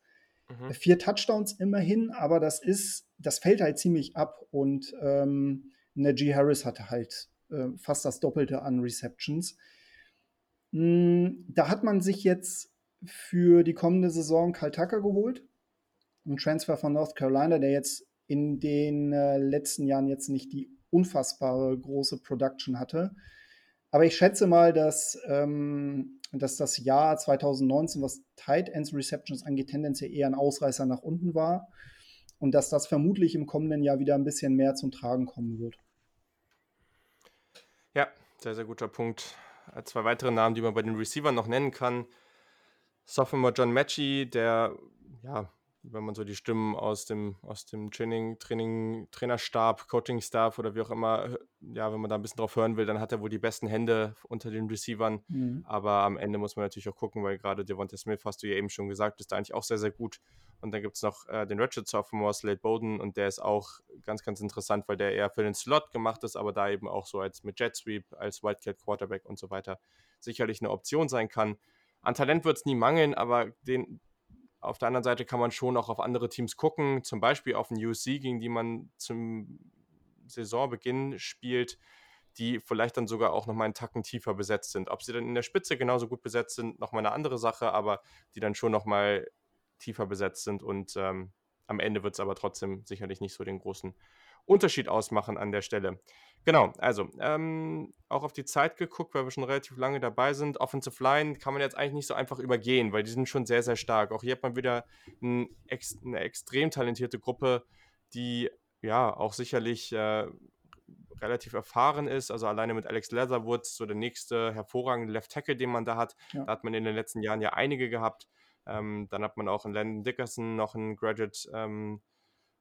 Mhm. Vier Touchdowns immerhin, aber das ist, das fällt halt ziemlich ab und ähm, Najee Harris hatte halt äh, fast das Doppelte an Receptions. Mm, da hat man sich jetzt für die kommende Saison Kyle Tucker geholt. Ein Transfer von North Carolina, der jetzt in den äh, letzten Jahren jetzt nicht die unfassbare große Production hatte. Aber ich schätze mal, dass, ähm, dass das Jahr 2019, was Tight Ends Receptions angeht, tendenziell eher ein Ausreißer nach unten war. Und dass das vermutlich im kommenden Jahr wieder ein bisschen mehr zum Tragen kommen wird. Ja, sehr, sehr guter Punkt. Äh, zwei weitere Namen, die man bei den Receivern noch nennen kann. Sophomore John Matchy, der ja wenn man so die Stimmen aus dem, aus dem Training, Training, Trainerstab, Coaching-Staff oder wie auch immer, ja, wenn man da ein bisschen drauf hören will, dann hat er wohl die besten Hände unter den Receivern. Mhm. Aber am Ende muss man natürlich auch gucken, weil gerade Devonta Smith, hast du ja eben schon gesagt, ist da eigentlich auch sehr, sehr gut. Und dann gibt es noch äh, den Ratchet Sophomore, Slade Bowden, und der ist auch ganz, ganz interessant, weil der eher für den Slot gemacht ist, aber da eben auch so als mit Jet Sweep, als Wildcat Quarterback und so weiter sicherlich eine Option sein kann. An Talent wird es nie mangeln, aber den, auf der anderen Seite kann man schon auch auf andere Teams gucken, zum Beispiel auf den UC, gegen die man zum Saisonbeginn spielt, die vielleicht dann sogar auch nochmal einen Tacken tiefer besetzt sind. Ob sie dann in der Spitze genauso gut besetzt sind, nochmal eine andere Sache, aber die dann schon nochmal tiefer besetzt sind und ähm, am Ende wird es aber trotzdem sicherlich nicht so den großen Unterschied ausmachen an der Stelle. Genau, also ähm, auch auf die Zeit geguckt, weil wir schon relativ lange dabei sind. Offensive Line kann man jetzt eigentlich nicht so einfach übergehen, weil die sind schon sehr, sehr stark. Auch hier hat man wieder ein, eine extrem talentierte Gruppe, die ja auch sicherlich äh, relativ erfahren ist. Also alleine mit Alex Leatherwood, so der nächste hervorragende Left Tackle, den man da hat. Ja. Da hat man in den letzten Jahren ja einige gehabt. Ähm, dann hat man auch in Landon Dickerson noch einen Graduate ähm,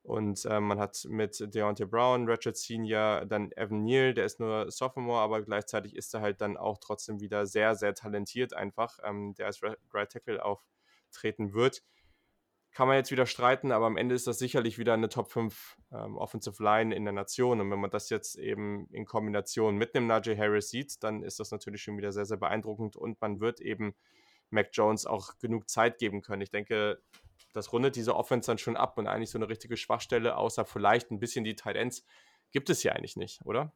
und äh, man hat mit Deontay Brown, Ratchet Senior, dann Evan Neal, der ist nur Sophomore, aber gleichzeitig ist er halt dann auch trotzdem wieder sehr, sehr talentiert einfach, ähm, der als Right Tackle auftreten wird. Kann man jetzt wieder streiten, aber am Ende ist das sicherlich wieder eine Top 5 ähm, Offensive Line in der Nation. Und wenn man das jetzt eben in Kombination mit einem Najee Harris sieht, dann ist das natürlich schon wieder sehr, sehr beeindruckend und man wird eben Mac Jones auch genug Zeit geben können. Ich denke, das rundet diese Offense dann schon ab und eigentlich so eine richtige Schwachstelle, außer vielleicht ein bisschen die Tight Ends, gibt es hier eigentlich nicht, oder?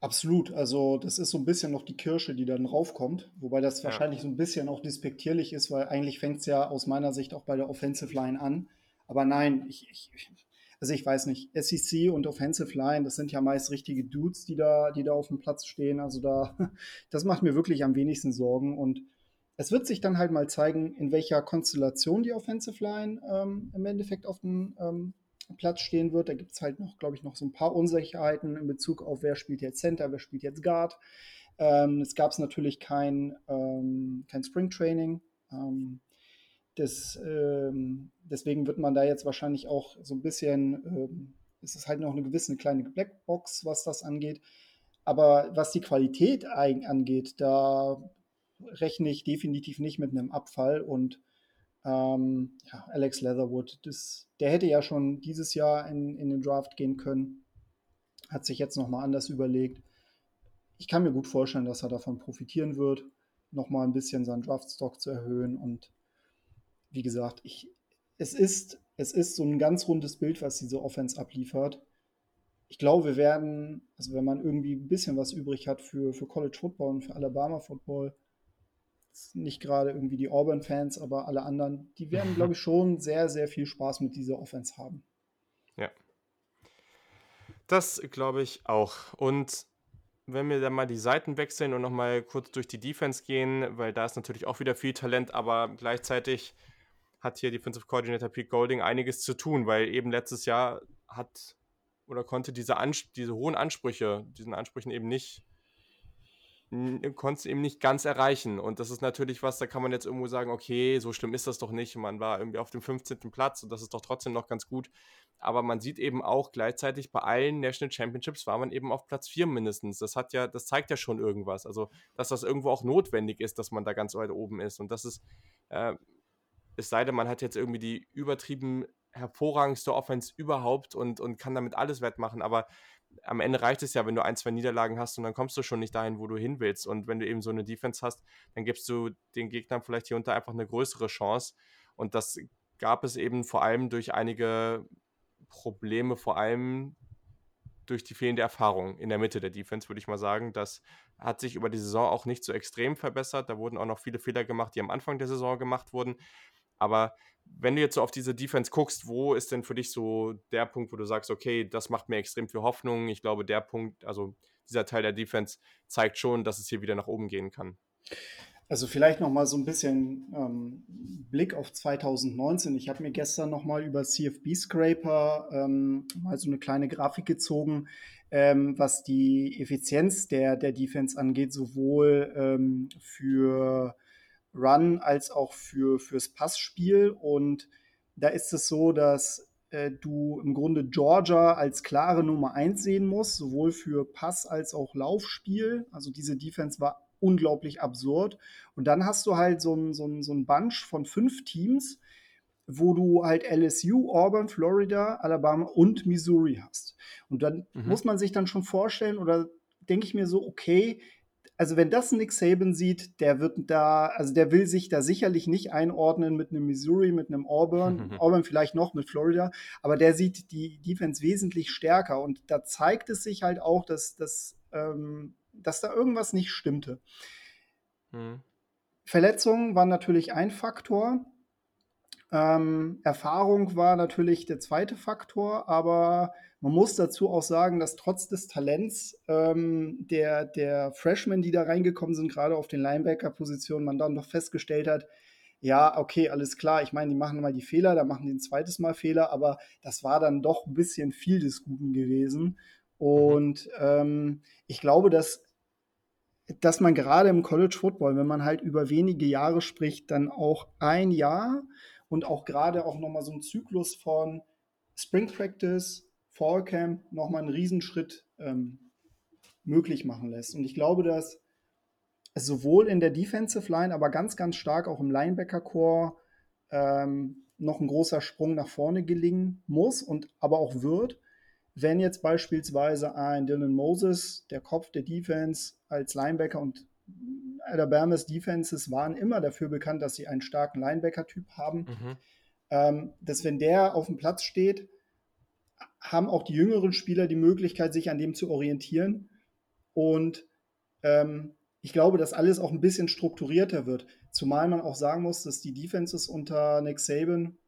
Absolut. Also, das ist so ein bisschen noch die Kirsche, die dann raufkommt. Wobei das ja. wahrscheinlich so ein bisschen auch despektierlich ist, weil eigentlich fängt es ja aus meiner Sicht auch bei der Offensive Line an. Aber nein, ich, ich, also ich weiß nicht. SEC und Offensive Line, das sind ja meist richtige Dudes, die da, die da auf dem Platz stehen. Also da, das macht mir wirklich am wenigsten Sorgen. Und es wird sich dann halt mal zeigen, in welcher Konstellation die Offensive Line ähm, im Endeffekt auf dem ähm, Platz stehen wird. Da gibt es halt noch, glaube ich, noch so ein paar Unsicherheiten in Bezug auf, wer spielt jetzt Center, wer spielt jetzt Guard. Ähm, es gab natürlich kein, ähm, kein Spring Training. Ähm, das, ähm, deswegen wird man da jetzt wahrscheinlich auch so ein bisschen, es ist halt noch eine gewisse kleine Blackbox, was das angeht. Aber was die Qualität angeht, da rechne ich definitiv nicht mit einem Abfall. Und ähm, ja, Alex Leatherwood, das, der hätte ja schon dieses Jahr in, in den Draft gehen können, hat sich jetzt nochmal anders überlegt. Ich kann mir gut vorstellen, dass er davon profitieren wird, nochmal ein bisschen seinen Draftstock zu erhöhen. Und wie gesagt, ich, es, ist, es ist so ein ganz rundes Bild, was diese Offense abliefert. Ich glaube, wir werden, also wenn man irgendwie ein bisschen was übrig hat für, für College Football und für Alabama Football, nicht gerade irgendwie die Auburn-Fans, aber alle anderen, die werden, glaube ich, schon sehr, sehr viel Spaß mit dieser Offense haben. Ja. Das glaube ich auch. Und wenn wir dann mal die Seiten wechseln und nochmal kurz durch die Defense gehen, weil da ist natürlich auch wieder viel Talent, aber gleichzeitig hat hier Defensive Coordinator Pete Golding einiges zu tun, weil eben letztes Jahr hat oder konnte diese, Ans diese hohen Ansprüche, diesen Ansprüchen eben nicht konntest eben nicht ganz erreichen. Und das ist natürlich was, da kann man jetzt irgendwo sagen, okay, so schlimm ist das doch nicht. Man war irgendwie auf dem 15. Platz und das ist doch trotzdem noch ganz gut. Aber man sieht eben auch gleichzeitig bei allen National Championships war man eben auf Platz 4 mindestens. Das hat ja, das zeigt ja schon irgendwas. Also, dass das irgendwo auch notwendig ist, dass man da ganz weit oben ist. Und das ist, äh, es sei denn, man hat jetzt irgendwie die übertrieben hervorragendste Offense überhaupt und, und kann damit alles wettmachen. Aber am Ende reicht es ja, wenn du ein, zwei Niederlagen hast und dann kommst du schon nicht dahin, wo du hin willst. Und wenn du eben so eine Defense hast, dann gibst du den Gegnern vielleicht hier unter einfach eine größere Chance. Und das gab es eben vor allem durch einige Probleme, vor allem durch die fehlende Erfahrung in der Mitte der Defense, würde ich mal sagen. Das hat sich über die Saison auch nicht so extrem verbessert. Da wurden auch noch viele Fehler gemacht, die am Anfang der Saison gemacht wurden. Aber wenn du jetzt so auf diese Defense guckst, wo ist denn für dich so der Punkt, wo du sagst, okay, das macht mir extrem viel Hoffnung. Ich glaube, der Punkt, also dieser Teil der Defense zeigt schon, dass es hier wieder nach oben gehen kann. Also vielleicht noch mal so ein bisschen ähm, Blick auf 2019. Ich habe mir gestern noch mal über CFB Scraper ähm, mal so eine kleine Grafik gezogen, ähm, was die Effizienz der, der Defense angeht, sowohl ähm, für Run als auch für, fürs Passspiel. Und da ist es so, dass äh, du im Grunde Georgia als klare Nummer 1 sehen musst, sowohl für Pass als auch Laufspiel. Also diese Defense war unglaublich absurd. Und dann hast du halt so ein, so ein, so ein Bunch von fünf Teams, wo du halt LSU, Auburn, Florida, Alabama und Missouri hast. Und dann mhm. muss man sich dann schon vorstellen, oder denke ich mir so, okay, also wenn das Nick Saban sieht, der wird da, also der will sich da sicherlich nicht einordnen mit einem Missouri, mit einem Auburn, Auburn vielleicht noch mit Florida, aber der sieht die Defense wesentlich stärker und da zeigt es sich halt auch, dass, dass, ähm, dass da irgendwas nicht stimmte. Mhm. Verletzungen waren natürlich ein Faktor. Ähm, Erfahrung war natürlich der zweite Faktor, aber man muss dazu auch sagen, dass trotz des Talents ähm, der, der Freshmen, die da reingekommen sind, gerade auf den Linebacker-Positionen, man dann doch festgestellt hat, ja, okay, alles klar, ich meine, die machen mal die Fehler, da machen die ein zweites Mal Fehler, aber das war dann doch ein bisschen viel des Guten gewesen. Und ähm, ich glaube, dass dass man gerade im College Football, wenn man halt über wenige Jahre spricht, dann auch ein Jahr und auch gerade auch nochmal so ein Zyklus von Spring Practice, Fall Camp nochmal einen Riesenschritt ähm, möglich machen lässt. Und ich glaube, dass es sowohl in der Defensive Line, aber ganz, ganz stark auch im Linebacker-Core ähm, noch ein großer Sprung nach vorne gelingen muss und aber auch wird, wenn jetzt beispielsweise ein Dylan Moses, der Kopf der Defense als Linebacker und Alabama's Defenses waren immer dafür bekannt, dass sie einen starken Linebacker-Typ haben, mhm. ähm, dass wenn der auf dem Platz steht, haben auch die jüngeren Spieler die Möglichkeit, sich an dem zu orientieren. Und ähm, ich glaube, dass alles auch ein bisschen strukturierter wird. Zumal man auch sagen muss, dass die Defenses unter Nick Saban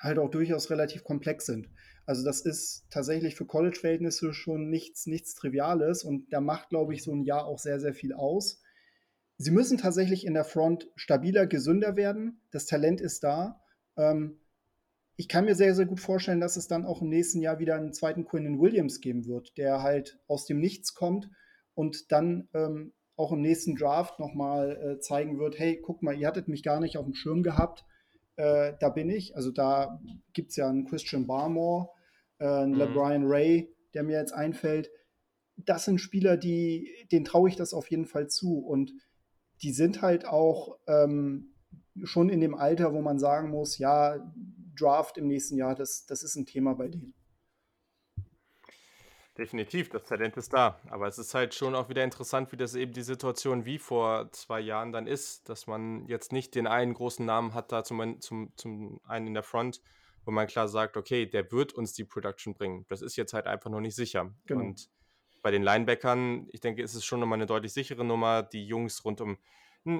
halt auch durchaus relativ komplex sind. Also das ist tatsächlich für College-Verhältnisse schon nichts, nichts Triviales und da macht, glaube ich, so ein Jahr auch sehr, sehr viel aus. Sie müssen tatsächlich in der Front stabiler, gesünder werden. Das Talent ist da. Ähm, ich kann mir sehr, sehr gut vorstellen, dass es dann auch im nächsten Jahr wieder einen zweiten Quinn Williams geben wird, der halt aus dem Nichts kommt und dann ähm, auch im nächsten Draft nochmal äh, zeigen wird, hey, guck mal, ihr hattet mich gar nicht auf dem Schirm gehabt äh, da bin ich. Also da gibt es ja einen Christian Barmore, äh, einen mhm. LeBron Ray, der mir jetzt einfällt. Das sind Spieler, die, denen traue ich das auf jeden Fall zu. Und die sind halt auch ähm, schon in dem Alter, wo man sagen muss, ja, Draft im nächsten Jahr, das, das ist ein Thema bei denen. Definitiv, das Talent ist da. Aber es ist halt schon auch wieder interessant, wie das eben die Situation wie vor zwei Jahren dann ist, dass man jetzt nicht den einen großen Namen hat, da zum, zum, zum einen in der Front, wo man klar sagt, okay, der wird uns die Production bringen. Das ist jetzt halt einfach noch nicht sicher. Genau. Und bei den Linebackern, ich denke, ist es schon nochmal eine deutlich sichere Nummer. Die Jungs rund um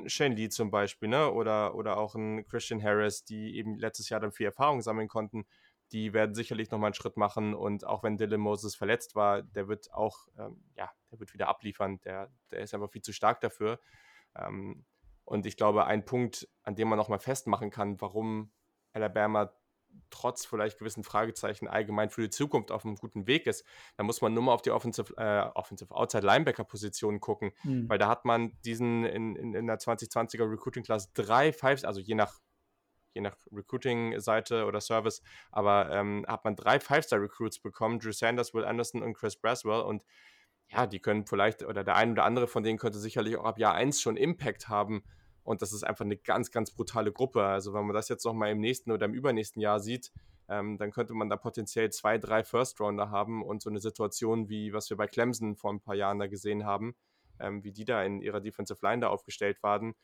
Shane Lee zum Beispiel, ne? Oder, oder auch ein Christian Harris, die eben letztes Jahr dann viel Erfahrung sammeln konnten die werden sicherlich nochmal einen Schritt machen und auch wenn Dylan Moses verletzt war, der wird auch, ähm, ja, der wird wieder abliefern, der, der ist einfach viel zu stark dafür. Ähm, und ich glaube, ein Punkt, an dem man nochmal festmachen kann, warum Alabama trotz vielleicht gewissen Fragezeichen allgemein für die Zukunft auf einem guten Weg ist, da muss man nur mal auf die Offensive, äh, Offensive Outside Linebacker Position gucken, mhm. weil da hat man diesen in, in, in der 2020er Recruiting Class drei Fives, also je nach je nach Recruiting-Seite oder Service, aber ähm, hat man drei Five-Star-Recruits bekommen, Drew Sanders, Will Anderson und Chris Braswell und ja, die können vielleicht, oder der ein oder andere von denen könnte sicherlich auch ab Jahr 1 schon Impact haben und das ist einfach eine ganz, ganz brutale Gruppe. Also wenn man das jetzt nochmal im nächsten oder im übernächsten Jahr sieht, ähm, dann könnte man da potenziell zwei, drei First-Rounder haben und so eine Situation wie, was wir bei Clemson vor ein paar Jahren da gesehen haben, ähm, wie die da in ihrer Defensive Line da aufgestellt waren,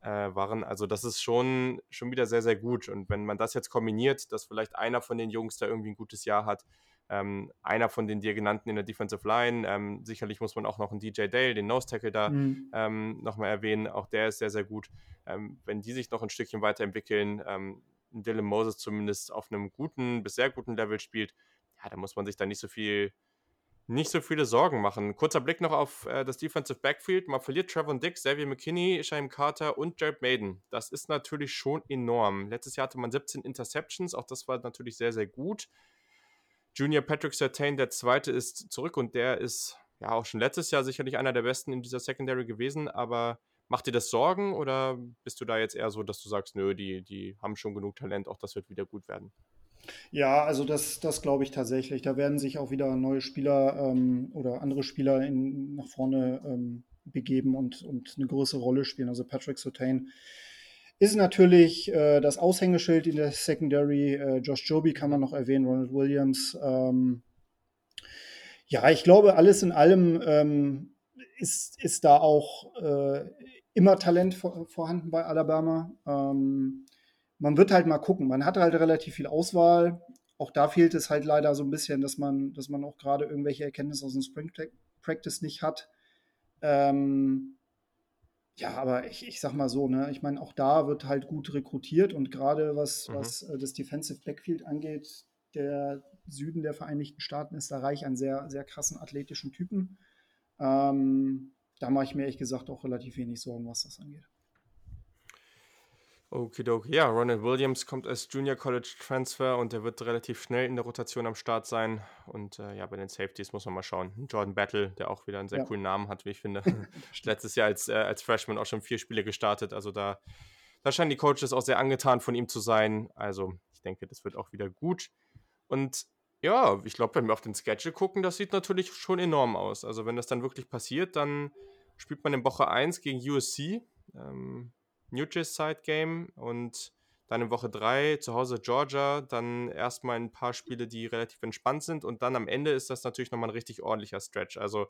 äh, waren. Also das ist schon, schon wieder sehr, sehr gut. Und wenn man das jetzt kombiniert, dass vielleicht einer von den Jungs da irgendwie ein gutes Jahr hat, ähm, einer von den dir genannten in der Defensive Line, ähm, sicherlich muss man auch noch einen DJ Dale, den Nose Tackle da mhm. ähm, nochmal erwähnen, auch der ist sehr, sehr gut. Ähm, wenn die sich noch ein Stückchen weiterentwickeln, ähm, Dylan Moses zumindest auf einem guten bis sehr guten Level spielt, ja, da muss man sich da nicht so viel nicht so viele Sorgen machen. Kurzer Blick noch auf äh, das Defensive Backfield. Man verliert Trevor Dick, Xavier McKinney, Shaim Carter und Jared Maiden. Das ist natürlich schon enorm. Letztes Jahr hatte man 17 Interceptions, auch das war natürlich sehr, sehr gut. Junior Patrick Sertain, der zweite, ist zurück und der ist ja auch schon letztes Jahr sicherlich einer der besten in dieser Secondary gewesen, aber macht dir das Sorgen oder bist du da jetzt eher so, dass du sagst, nö, die, die haben schon genug Talent, auch das wird wieder gut werden? Ja, also das, das glaube ich tatsächlich. Da werden sich auch wieder neue Spieler ähm, oder andere Spieler in, nach vorne ähm, begeben und, und eine größere Rolle spielen. Also Patrick Sotain ist natürlich äh, das Aushängeschild in der Secondary. Äh, Josh Joby kann man noch erwähnen, Ronald Williams. Ähm, ja, ich glaube, alles in allem ähm, ist, ist da auch äh, immer Talent vor, vorhanden bei Alabama. Ähm, man wird halt mal gucken. Man hat halt relativ viel Auswahl. Auch da fehlt es halt leider so ein bisschen, dass man, dass man auch gerade irgendwelche Erkenntnisse aus dem Spring Practice nicht hat. Ähm, Ja, aber ich, ich sag mal so, ne, ich meine, auch da wird halt gut rekrutiert und gerade was, Mhm. was äh, das Defensive Backfield angeht, der Süden der Vereinigten Staaten ist da reich an sehr, sehr krassen athletischen Typen. Ähm, da mache ich mir ehrlich gesagt auch relativ wenig Sorgen, was das angeht. Okidoki. Ja, Ronald Williams kommt als Junior College Transfer und der wird relativ schnell in der Rotation am Start sein. Und äh, ja, bei den Safeties muss man mal schauen. Jordan Battle, der auch wieder einen sehr Ja. coolen Namen hat, wie ich finde. Letztes Jahr als, äh, als Freshman auch schon vier Spiele gestartet. Also da, da scheinen die Coaches auch sehr angetan von ihm zu sein. Also ich denke, das wird auch wieder gut. Und ja, ich glaube, wenn wir auf den Schedule gucken, das sieht natürlich schon enorm aus. Also wenn das dann wirklich passiert, dann spielt man in Woche 1 gegen USC. Ähm, Newgis Side Game und dann in Woche 3 zu Hause Georgia, dann erstmal ein paar Spiele, die relativ entspannt sind und dann am Ende ist das natürlich nochmal ein richtig ordentlicher Stretch. Also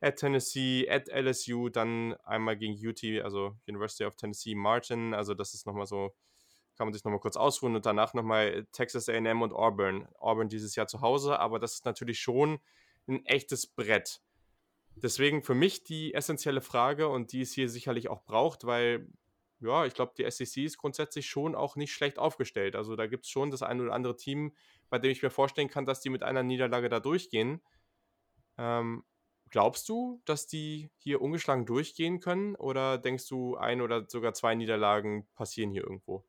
at Tennessee, at LSU, dann einmal gegen UT, also University of Tennessee Martin, also das ist nochmal so, kann man sich nochmal kurz ausruhen und danach nochmal Texas AM und Auburn. Auburn dieses Jahr zu Hause, aber das ist natürlich schon ein echtes Brett. Deswegen für mich die essentielle Frage und die es hier sicherlich auch braucht, weil ja, ich glaube, die SEC ist grundsätzlich schon auch nicht schlecht aufgestellt. Also da gibt es schon das ein oder andere Team, bei dem ich mir vorstellen kann, dass die mit einer Niederlage da durchgehen. Ähm, glaubst du, dass die hier ungeschlagen durchgehen können? Oder denkst du, ein oder sogar zwei Niederlagen passieren hier irgendwo?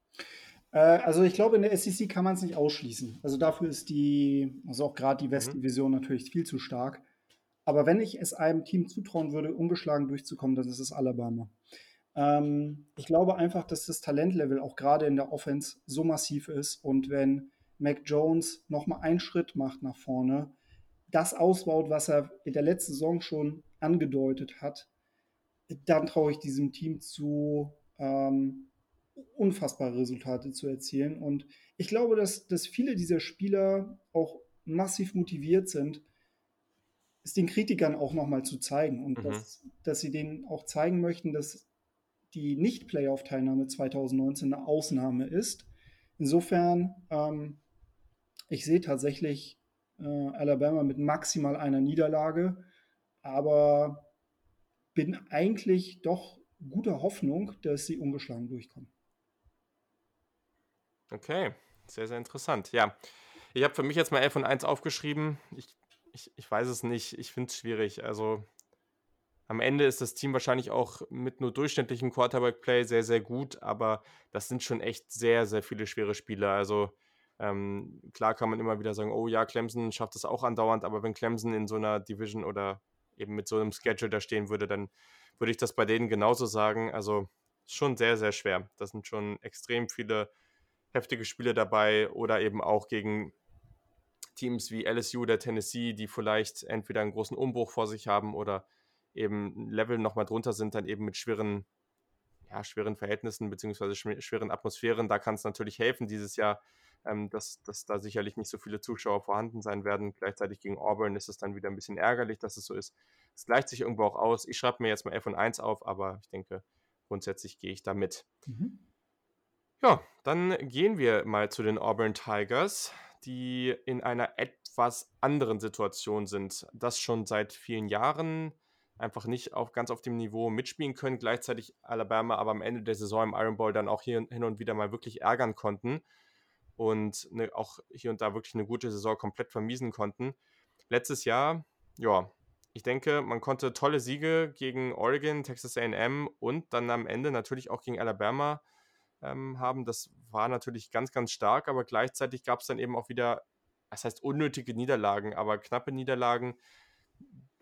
Äh, also ich glaube, in der SEC kann man es nicht ausschließen. Also dafür ist die, also auch gerade die Mhm. Westdivision natürlich viel zu stark. Aber wenn ich es einem Team zutrauen würde, ungeschlagen durchzukommen, dann ist es Alabama. Ähm, ich glaube einfach, dass das Talentlevel auch gerade in der Offense so massiv ist und wenn Mac Jones nochmal einen Schritt macht nach vorne, das ausbaut, was er in der letzten Saison schon angedeutet hat, dann traue ich diesem Team zu, ähm, unfassbare Resultate zu erzielen. Und ich glaube, dass, dass viele dieser Spieler auch massiv motiviert sind, es den Kritikern auch nochmal zu zeigen und Mhm. dass, dass sie denen auch zeigen möchten, dass die Nicht-Playoff-Teilnahme 2019 eine Ausnahme ist. Insofern, ähm, ich sehe tatsächlich äh, Alabama mit maximal einer Niederlage, aber bin eigentlich doch guter Hoffnung, dass sie ungeschlagen durchkommen. Okay, sehr, sehr interessant. Ja, ich habe für mich jetzt mal 11 und 1 aufgeschrieben. Ich, ich, ich weiß es nicht. Ich finde es schwierig. Also am Ende ist das Team wahrscheinlich auch mit nur durchschnittlichem Quarterback-Play sehr, sehr gut, aber das sind schon echt sehr, sehr viele schwere Spiele. Also ähm, klar kann man immer wieder sagen, oh ja, Clemson schafft es auch andauernd, aber wenn Clemson in so einer Division oder eben mit so einem Schedule da stehen würde, dann würde ich das bei denen genauso sagen. Also schon sehr, sehr schwer. Das sind schon extrem viele heftige Spiele dabei oder eben auch gegen Teams wie LSU oder Tennessee, die vielleicht entweder einen großen Umbruch vor sich haben oder eben Level nochmal drunter sind, dann eben mit schweren, ja, schweren Verhältnissen beziehungsweise schweren Atmosphären. Da kann es natürlich helfen dieses Jahr, ähm, dass, dass da sicherlich nicht so viele Zuschauer vorhanden sein werden. Gleichzeitig gegen Auburn ist es dann wieder ein bisschen ärgerlich, dass es so ist. Es gleicht sich irgendwo auch aus. Ich schreibe mir jetzt mal F und 1 auf, aber ich denke, grundsätzlich gehe ich da mit. Mhm. Ja, dann gehen wir mal zu den Auburn Tigers, die in einer etwas anderen Situation sind. Das schon seit vielen Jahren einfach nicht auf, ganz auf dem Niveau mitspielen können, gleichzeitig Alabama aber am Ende der Saison im Iron Bowl dann auch hier hin und wieder mal wirklich ärgern konnten und ne, auch hier und da wirklich eine gute Saison komplett vermiesen konnten. Letztes Jahr, ja, ich denke, man konnte tolle Siege gegen Oregon, Texas AM und dann am Ende natürlich auch gegen Alabama ähm, haben. Das war natürlich ganz, ganz stark, aber gleichzeitig gab es dann eben auch wieder, das heißt unnötige Niederlagen, aber knappe Niederlagen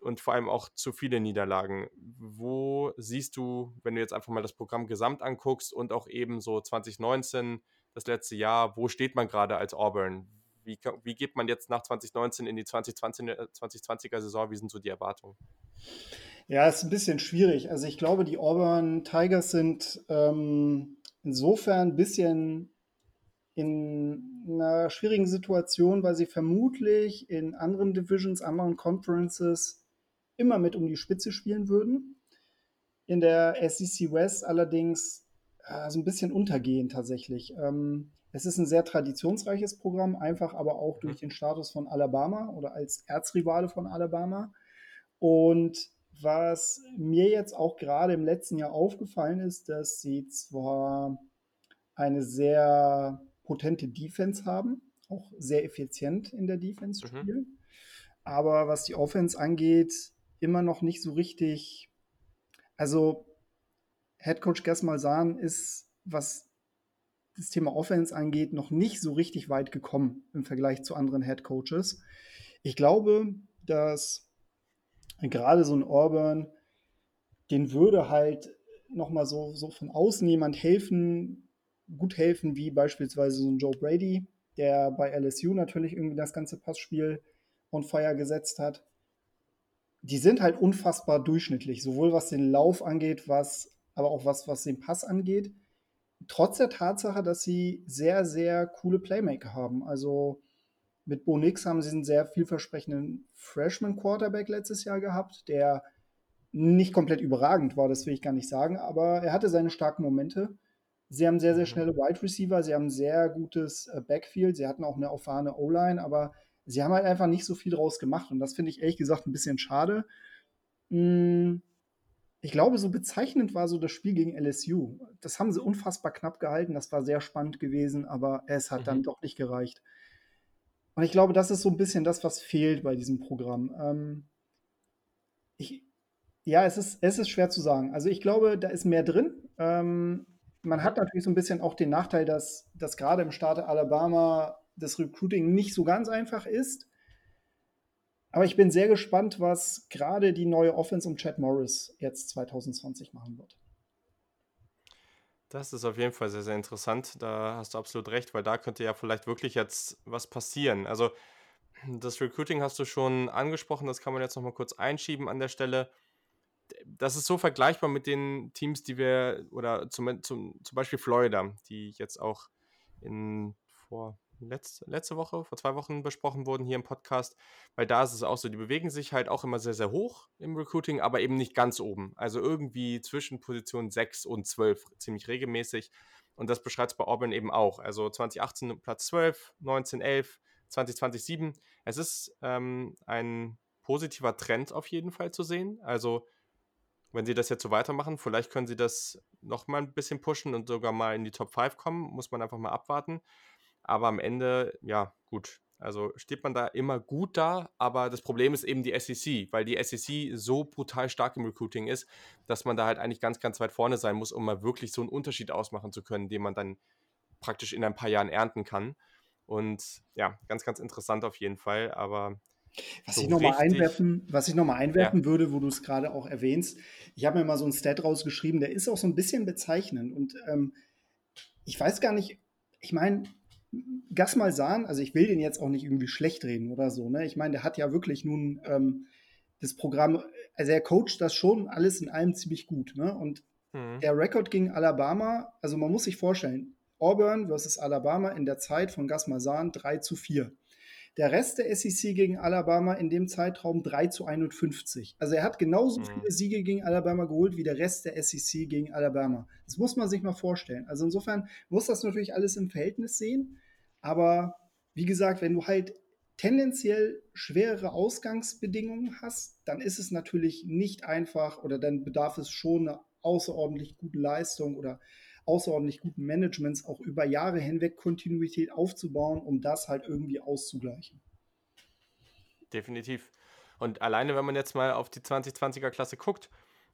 und vor allem auch zu viele Niederlagen. Wo siehst du, wenn du jetzt einfach mal das Programm gesamt anguckst und auch eben so 2019, das letzte Jahr, wo steht man gerade als Auburn? Wie, wie geht man jetzt nach 2019 in die 2020, 2020er Saison? Wie sind so die Erwartungen? Ja, ist ein bisschen schwierig. Also ich glaube, die Auburn Tigers sind ähm, insofern ein bisschen in einer schwierigen Situation, weil sie vermutlich in anderen Divisions, anderen Conferences immer mit um die Spitze spielen würden. In der SEC West allerdings äh, so ein bisschen untergehen tatsächlich. Ähm, es ist ein sehr traditionsreiches Programm, einfach aber auch durch den Status von Alabama oder als Erzrivale von Alabama. Und was mir jetzt auch gerade im letzten Jahr aufgefallen ist, dass sie zwar eine sehr potente Defense haben, auch sehr effizient in der Defense mhm. spielen, mhm. aber was die Offense angeht, immer noch nicht so richtig. Also Head Coach Gesmalsan ist, was das Thema Offense angeht, noch nicht so richtig weit gekommen im Vergleich zu anderen Head Coaches. Ich glaube, dass gerade so ein Auburn, den würde halt nochmal so, so von außen jemand helfen, gut helfen, wie beispielsweise so ein Joe Brady, der bei LSU natürlich irgendwie das ganze Passspiel on fire gesetzt hat. Die sind halt unfassbar durchschnittlich, sowohl was den Lauf angeht, was, aber auch was, was den Pass angeht. Trotz der Tatsache, dass sie sehr, sehr coole Playmaker haben. Also mit Bo Nix haben sie einen sehr vielversprechenden Freshman-Quarterback letztes Jahr gehabt, der nicht komplett überragend war, das will ich gar nicht sagen, aber er hatte seine starken Momente. Sie haben sehr, sehr mhm. schnelle Wide Receiver, sie haben ein sehr gutes äh, Backfield, sie hatten auch eine erfahrene O-Line, aber sie haben halt einfach nicht so viel draus gemacht und das finde ich ehrlich gesagt ein bisschen schade. Hm, ich glaube, so bezeichnend war so das Spiel gegen LSU. Das haben sie unfassbar knapp gehalten, das war sehr spannend gewesen, aber es hat mhm. dann doch nicht gereicht. Und ich glaube, das ist so ein bisschen das, was fehlt bei diesem Programm. Ähm, ich, ja, es ist, es ist schwer zu sagen. Also ich glaube, da ist mehr drin. Ähm, man hat natürlich so ein bisschen auch den Nachteil, dass, dass gerade im Staate Alabama das Recruiting nicht so ganz einfach ist. Aber ich bin sehr gespannt, was gerade die neue Offense um Chad Morris jetzt 2020 machen wird. Das ist auf jeden Fall sehr, sehr interessant. Da hast du absolut recht, weil da könnte ja vielleicht wirklich jetzt was passieren. Also das Recruiting hast du schon angesprochen, das kann man jetzt nochmal kurz einschieben an der Stelle. Das ist so vergleichbar mit den Teams, die wir, oder zum, zum, zum Beispiel Florida, die jetzt auch in vor letzte, letzte Woche, vor zwei Wochen besprochen wurden hier im Podcast, weil da ist es auch so, die bewegen sich halt auch immer sehr, sehr hoch im Recruiting, aber eben nicht ganz oben. Also irgendwie zwischen Position 6 und 12 ziemlich regelmäßig. Und das beschreibt es bei Auburn eben auch. Also 2018 Platz 12, 19, 11, 2020 7. Es ist ähm, ein positiver Trend auf jeden Fall zu sehen. Also wenn sie das jetzt so weitermachen, vielleicht können sie das noch mal ein bisschen pushen und sogar mal in die Top 5 kommen. Muss man einfach mal abwarten. Aber am Ende, ja, gut. Also steht man da immer gut da, aber das Problem ist eben die SEC, weil die SEC so brutal stark im Recruiting ist, dass man da halt eigentlich ganz, ganz weit vorne sein muss, um mal wirklich so einen Unterschied ausmachen zu können, den man dann praktisch in ein paar Jahren ernten kann. Und ja, ganz, ganz interessant auf jeden Fall, aber was, so ich noch mal einwerfen, was ich nochmal einwerfen ja. würde, wo du es gerade auch erwähnst, ich habe mir mal so ein Stat rausgeschrieben, der ist auch so ein bisschen bezeichnend. Und ähm, ich weiß gar nicht, ich meine, Gas Malzahn, also ich will den jetzt auch nicht irgendwie schlecht reden oder so, ne? Ich meine, der hat ja wirklich nun ähm, das Programm, also er coacht das schon alles in allem ziemlich gut, ne? Und mhm. der Rekord gegen Alabama, also man muss sich vorstellen, Auburn versus Alabama in der Zeit von Gas Malzahn 3 zu 4. Der Rest der SEC gegen Alabama in dem Zeitraum 3 zu 51. Also er hat genauso mhm. viele Siege gegen Alabama geholt wie der Rest der SEC gegen Alabama. Das muss man sich mal vorstellen. Also insofern muss das natürlich alles im Verhältnis sehen. Aber wie gesagt, wenn du halt tendenziell schwerere Ausgangsbedingungen hast, dann ist es natürlich nicht einfach oder dann bedarf es schon einer außerordentlich guten Leistung oder außerordentlich guten Managements auch über Jahre hinweg Kontinuität aufzubauen, um das halt irgendwie auszugleichen. Definitiv. Und alleine, wenn man jetzt mal auf die 2020er Klasse guckt,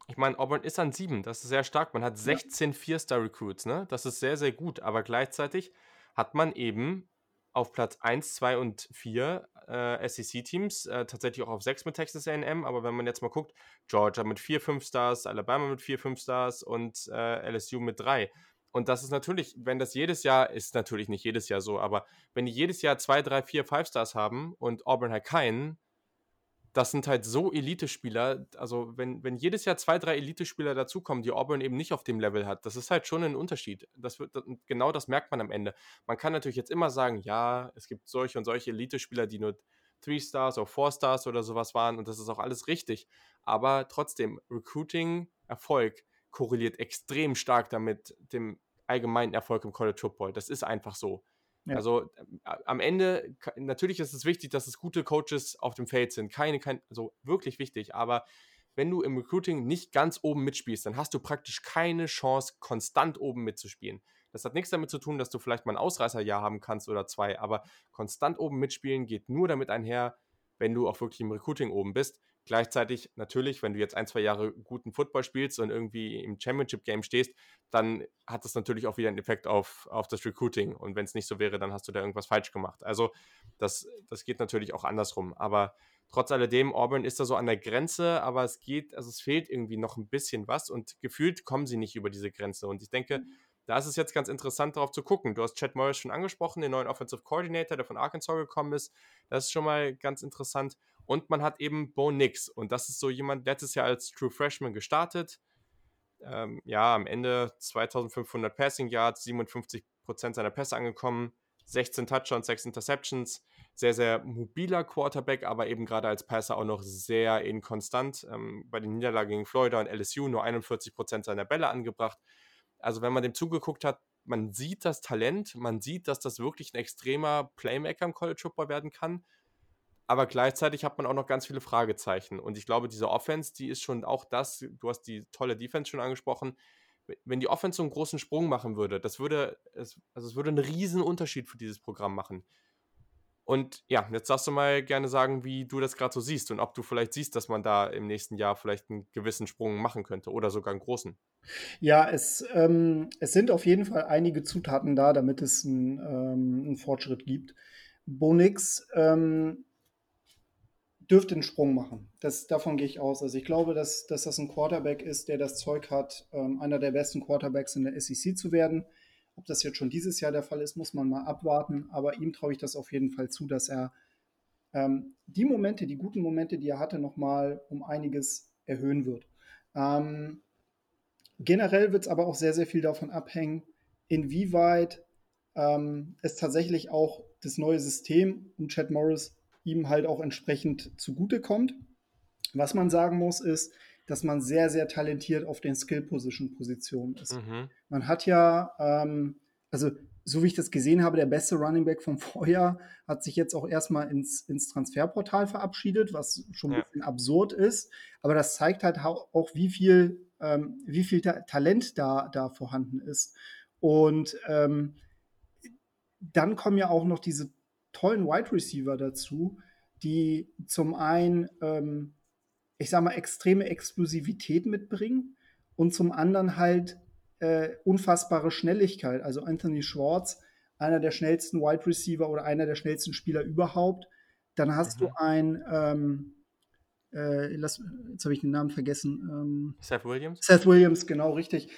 ich meine, Auburn ist an sieben, das ist sehr stark. Man hat 16 Vier-Star-Recruits, ne? Das ist sehr, sehr gut. Aber gleichzeitig hat man eben auf Platz 1, 2 und 4 äh, SEC-Teams, äh, tatsächlich auch auf 6 mit Texas AM, aber wenn man jetzt mal guckt, Georgia mit 4, 5 Stars, Alabama mit 4, 5 Stars und äh, LSU mit 3. Und das ist natürlich, wenn das jedes Jahr, ist natürlich nicht jedes Jahr so, aber wenn die jedes Jahr 2, 3, 4, 5 Stars haben und Auburn halt keinen, das sind halt so Elite-Spieler. Also, wenn, wenn jedes Jahr zwei, drei Elite-Spieler dazukommen, die Auburn eben nicht auf dem Level hat, das ist halt schon ein Unterschied. Das wird, genau das merkt man am Ende. Man kann natürlich jetzt immer sagen, ja, es gibt solche und solche Elite-Spieler, die nur Three Stars oder Four Stars oder sowas waren und das ist auch alles richtig. Aber trotzdem, Recruiting-Erfolg korreliert extrem stark damit dem allgemeinen Erfolg im College Football. Das ist einfach so. Ja. Also äh, am Ende, natürlich ist es wichtig, dass es gute Coaches auf dem Feld sind. Keine, kein, also wirklich wichtig, aber wenn du im Recruiting nicht ganz oben mitspielst, dann hast du praktisch keine Chance, konstant oben mitzuspielen. Das hat nichts damit zu tun, dass du vielleicht mal ein Ausreißerjahr haben kannst oder zwei, aber konstant oben mitspielen geht nur damit einher, wenn du auch wirklich im Recruiting oben bist. Gleichzeitig natürlich, wenn du jetzt ein, zwei Jahre guten Football spielst und irgendwie im Championship-Game stehst, dann hat das natürlich auch wieder einen Effekt auf, auf das Recruiting. Und wenn es nicht so wäre, dann hast du da irgendwas falsch gemacht. Also das, das geht natürlich auch andersrum. Aber trotz alledem, Auburn ist da so an der Grenze, aber es geht, also es fehlt irgendwie noch ein bisschen was und gefühlt kommen sie nicht über diese Grenze. Und ich denke, mhm. Da ist es jetzt ganz interessant, darauf zu gucken. Du hast Chad Morris schon angesprochen, den neuen Offensive Coordinator, der von Arkansas gekommen ist. Das ist schon mal ganz interessant. Und man hat eben Bo Nix. Und das ist so jemand, letztes Jahr als True Freshman gestartet. Ähm, ja, am Ende 2500 Passing Yards, 57% seiner Pässe angekommen, 16 Touchdowns, 6 Interceptions. Sehr, sehr mobiler Quarterback, aber eben gerade als Passer auch noch sehr inkonstant. Ähm, bei den Niederlagen gegen Florida und LSU nur 41% seiner Bälle angebracht. Also, wenn man dem zugeguckt hat, man sieht das Talent, man sieht, dass das wirklich ein extremer Playmaker im College Football werden kann aber gleichzeitig hat man auch noch ganz viele Fragezeichen. Und ich glaube, diese Offense, die ist schon auch das, du hast die tolle Defense schon angesprochen, wenn die Offense so einen großen Sprung machen würde, das würde, also es würde einen riesen Unterschied für dieses Programm machen. Und ja, jetzt darfst du mal gerne sagen, wie du das gerade so siehst und ob du vielleicht siehst, dass man da im nächsten Jahr vielleicht einen gewissen Sprung machen könnte oder sogar einen großen. Ja, es, ähm, es sind auf jeden Fall einige Zutaten da, damit es einen, ähm, einen Fortschritt gibt. Bonix ähm, dürfte einen Sprung machen. Das, davon gehe ich aus. Also ich glaube, dass, dass das ein Quarterback ist, der das Zeug hat, ähm, einer der besten Quarterbacks in der SEC zu werden. Ob das jetzt schon dieses Jahr der Fall ist, muss man mal abwarten. Aber ihm traue ich das auf jeden Fall zu, dass er ähm, die Momente, die guten Momente, die er hatte, nochmal um einiges erhöhen wird. Ähm, generell wird es aber auch sehr, sehr viel davon abhängen, inwieweit ähm, es tatsächlich auch das neue System um Chad Morris ihm halt auch entsprechend zugutekommt. Was man sagen muss, ist, dass man sehr, sehr talentiert auf den Skill-Position-Positionen ist. Mhm. Man hat ja, ähm, also so wie ich das gesehen habe, der beste Running Back vom Vorjahr hat sich jetzt auch erstmal ins, ins Transferportal verabschiedet, was schon ein ja. bisschen absurd ist. Aber das zeigt halt auch, wie viel, ähm, wie viel Ta Talent da, da vorhanden ist. Und ähm, dann kommen ja auch noch diese tollen Wide Receiver dazu, die zum einen, ähm, ich sag mal, extreme Explosivität mitbringen und zum anderen halt äh, unfassbare Schnelligkeit. Also Anthony Schwartz, einer der schnellsten Wide Receiver oder einer der schnellsten Spieler überhaupt. Dann hast mhm. du ein, ähm, äh, lass, jetzt habe ich den Namen vergessen. Ähm, Seth Williams. Seth Williams, genau richtig.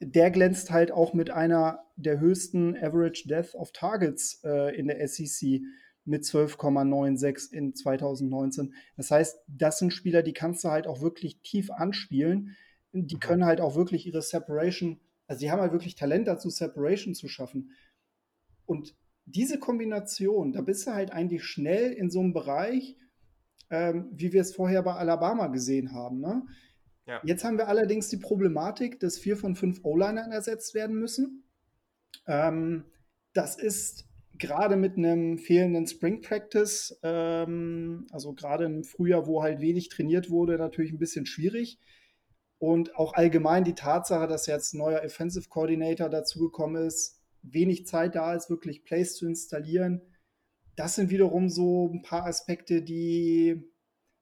Der glänzt halt auch mit einer der höchsten Average Death of Targets äh, in der SEC mit 12,96 in 2019. Das heißt, das sind Spieler, die kannst du halt auch wirklich tief anspielen. Die mhm. können halt auch wirklich ihre Separation, also die haben halt wirklich Talent dazu, Separation zu schaffen. Und diese Kombination, da bist du halt eigentlich schnell in so einem Bereich, ähm, wie wir es vorher bei Alabama gesehen haben. Ne? Ja. Jetzt haben wir allerdings die Problematik, dass vier von fünf O-Linern ersetzt werden müssen. Ähm, das ist gerade mit einem fehlenden Spring Practice, ähm, also gerade im Frühjahr, wo halt wenig trainiert wurde, natürlich ein bisschen schwierig. Und auch allgemein die Tatsache, dass jetzt ein neuer Offensive Coordinator dazugekommen ist, wenig Zeit da ist, wirklich Plays zu installieren. Das sind wiederum so ein paar Aspekte, die,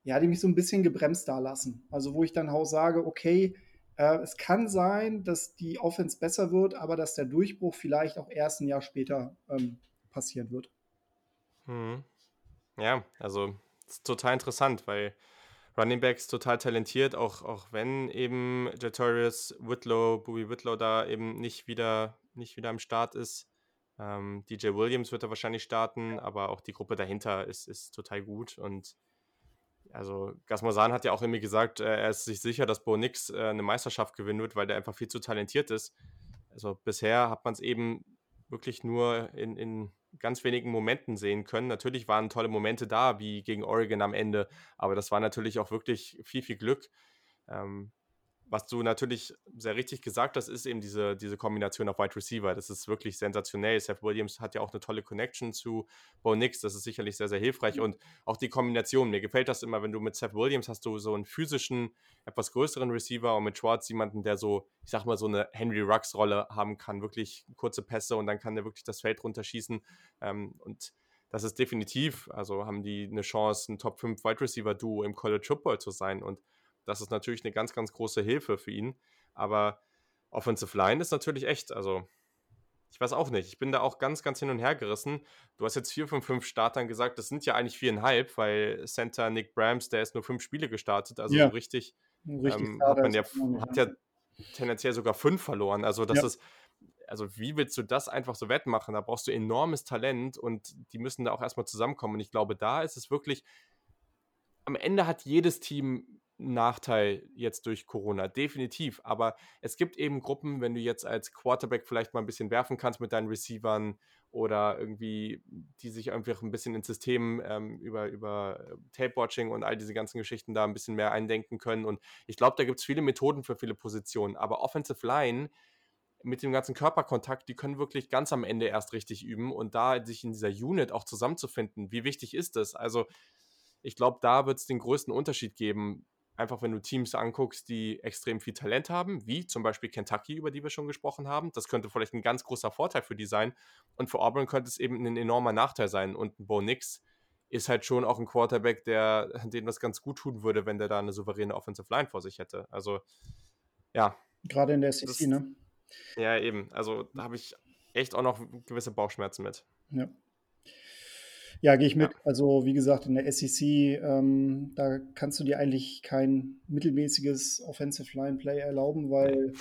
ja, die mich so ein bisschen gebremst da lassen. Also wo ich dann auch sage, okay, äh, es kann sein, dass die Offense besser wird, aber dass der Durchbruch vielleicht auch erst ein Jahr später ähm, passieren wird. Hm. Ja, also ist total interessant, weil Running Backs total talentiert, auch, auch wenn eben Jatorius Whitlow, Bowie Whitlow da eben nicht wieder, nicht wieder am Start ist. Ähm, DJ Williams wird er wahrscheinlich starten, aber auch die Gruppe dahinter ist, ist total gut. Und also Gasmosan hat ja auch irgendwie gesagt, äh, er ist sich sicher, dass Bo Nix äh, eine Meisterschaft gewinnen wird, weil der einfach viel zu talentiert ist. Also bisher hat man es eben wirklich nur in, in ganz wenigen Momenten sehen können. Natürlich waren tolle Momente da, wie gegen Oregon am Ende, aber das war natürlich auch wirklich viel, viel Glück. Ähm, was du natürlich sehr richtig gesagt hast, ist eben diese, diese Kombination auf Wide Receiver. Das ist wirklich sensationell. Seth Williams hat ja auch eine tolle Connection zu Bo Nix. Das ist sicherlich sehr, sehr hilfreich. Und auch die Kombination. Mir gefällt das immer, wenn du mit Seth Williams hast du so einen physischen, etwas größeren Receiver und mit Schwartz jemanden, der so, ich sag mal, so eine Henry Rux-Rolle haben kann. Wirklich kurze Pässe und dann kann der wirklich das Feld runterschießen. Ähm, und das ist definitiv, also haben die eine Chance, ein Top 5 Wide Receiver Duo im College Football zu sein. Und das ist natürlich eine ganz, ganz große Hilfe für ihn. Aber Offensive Line ist natürlich echt, also ich weiß auch nicht. Ich bin da auch ganz, ganz hin und her gerissen. Du hast jetzt vier von fünf Startern gesagt, das sind ja eigentlich viereinhalb, weil Center Nick Brams, der ist nur fünf Spiele gestartet. Also ja. so richtig, richtig ähm, hat man ja, hat ja tendenziell sogar fünf verloren. Also das ja. ist, also wie willst du das einfach so wettmachen? Da brauchst du enormes Talent und die müssen da auch erstmal zusammenkommen. Und ich glaube, da ist es wirklich, am Ende hat jedes Team Nachteil jetzt durch Corona, definitiv. Aber es gibt eben Gruppen, wenn du jetzt als Quarterback vielleicht mal ein bisschen werfen kannst mit deinen Receivern oder irgendwie, die sich einfach ein bisschen ins System ähm, über, über äh, Tape-Watching und all diese ganzen Geschichten da ein bisschen mehr eindenken können. Und ich glaube, da gibt es viele Methoden für viele Positionen. Aber Offensive Line mit dem ganzen Körperkontakt, die können wirklich ganz am Ende erst richtig üben und da sich in dieser Unit auch zusammenzufinden, wie wichtig ist das? Also ich glaube, da wird es den größten Unterschied geben einfach wenn du Teams anguckst, die extrem viel Talent haben, wie zum Beispiel Kentucky, über die wir schon gesprochen haben. Das könnte vielleicht ein ganz großer Vorteil für die sein. Und für Auburn könnte es eben ein enormer Nachteil sein. Und Bo Nix ist halt schon auch ein Quarterback, der dem das ganz gut tun würde, wenn der da eine souveräne Offensive Line vor sich hätte. Also, ja. Gerade in der SEC, das, ne? Ja, eben. Also, da habe ich echt auch noch gewisse Bauchschmerzen mit. Ja. Ja, gehe ich mit. Also wie gesagt, in der SEC, ähm, da kannst du dir eigentlich kein mittelmäßiges Offensive Line Play erlauben, weil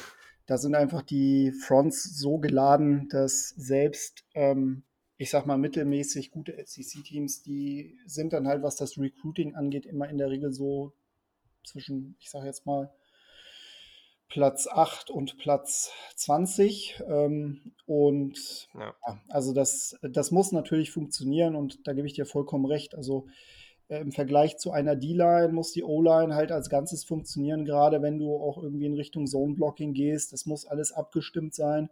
da sind einfach die Fronts so geladen, dass selbst, ähm, ich sag mal, mittelmäßig gute SEC-Teams, die sind dann halt, was das Recruiting angeht, immer in der Regel so zwischen, ich sag jetzt mal, Platz 8 und Platz 20. Ähm, und ja. Ja, also das, das muss natürlich funktionieren und da gebe ich dir vollkommen recht. Also äh, im Vergleich zu einer D-Line muss die O-Line halt als Ganzes funktionieren, gerade wenn du auch irgendwie in Richtung Zone-Blocking gehst. Das muss alles abgestimmt sein.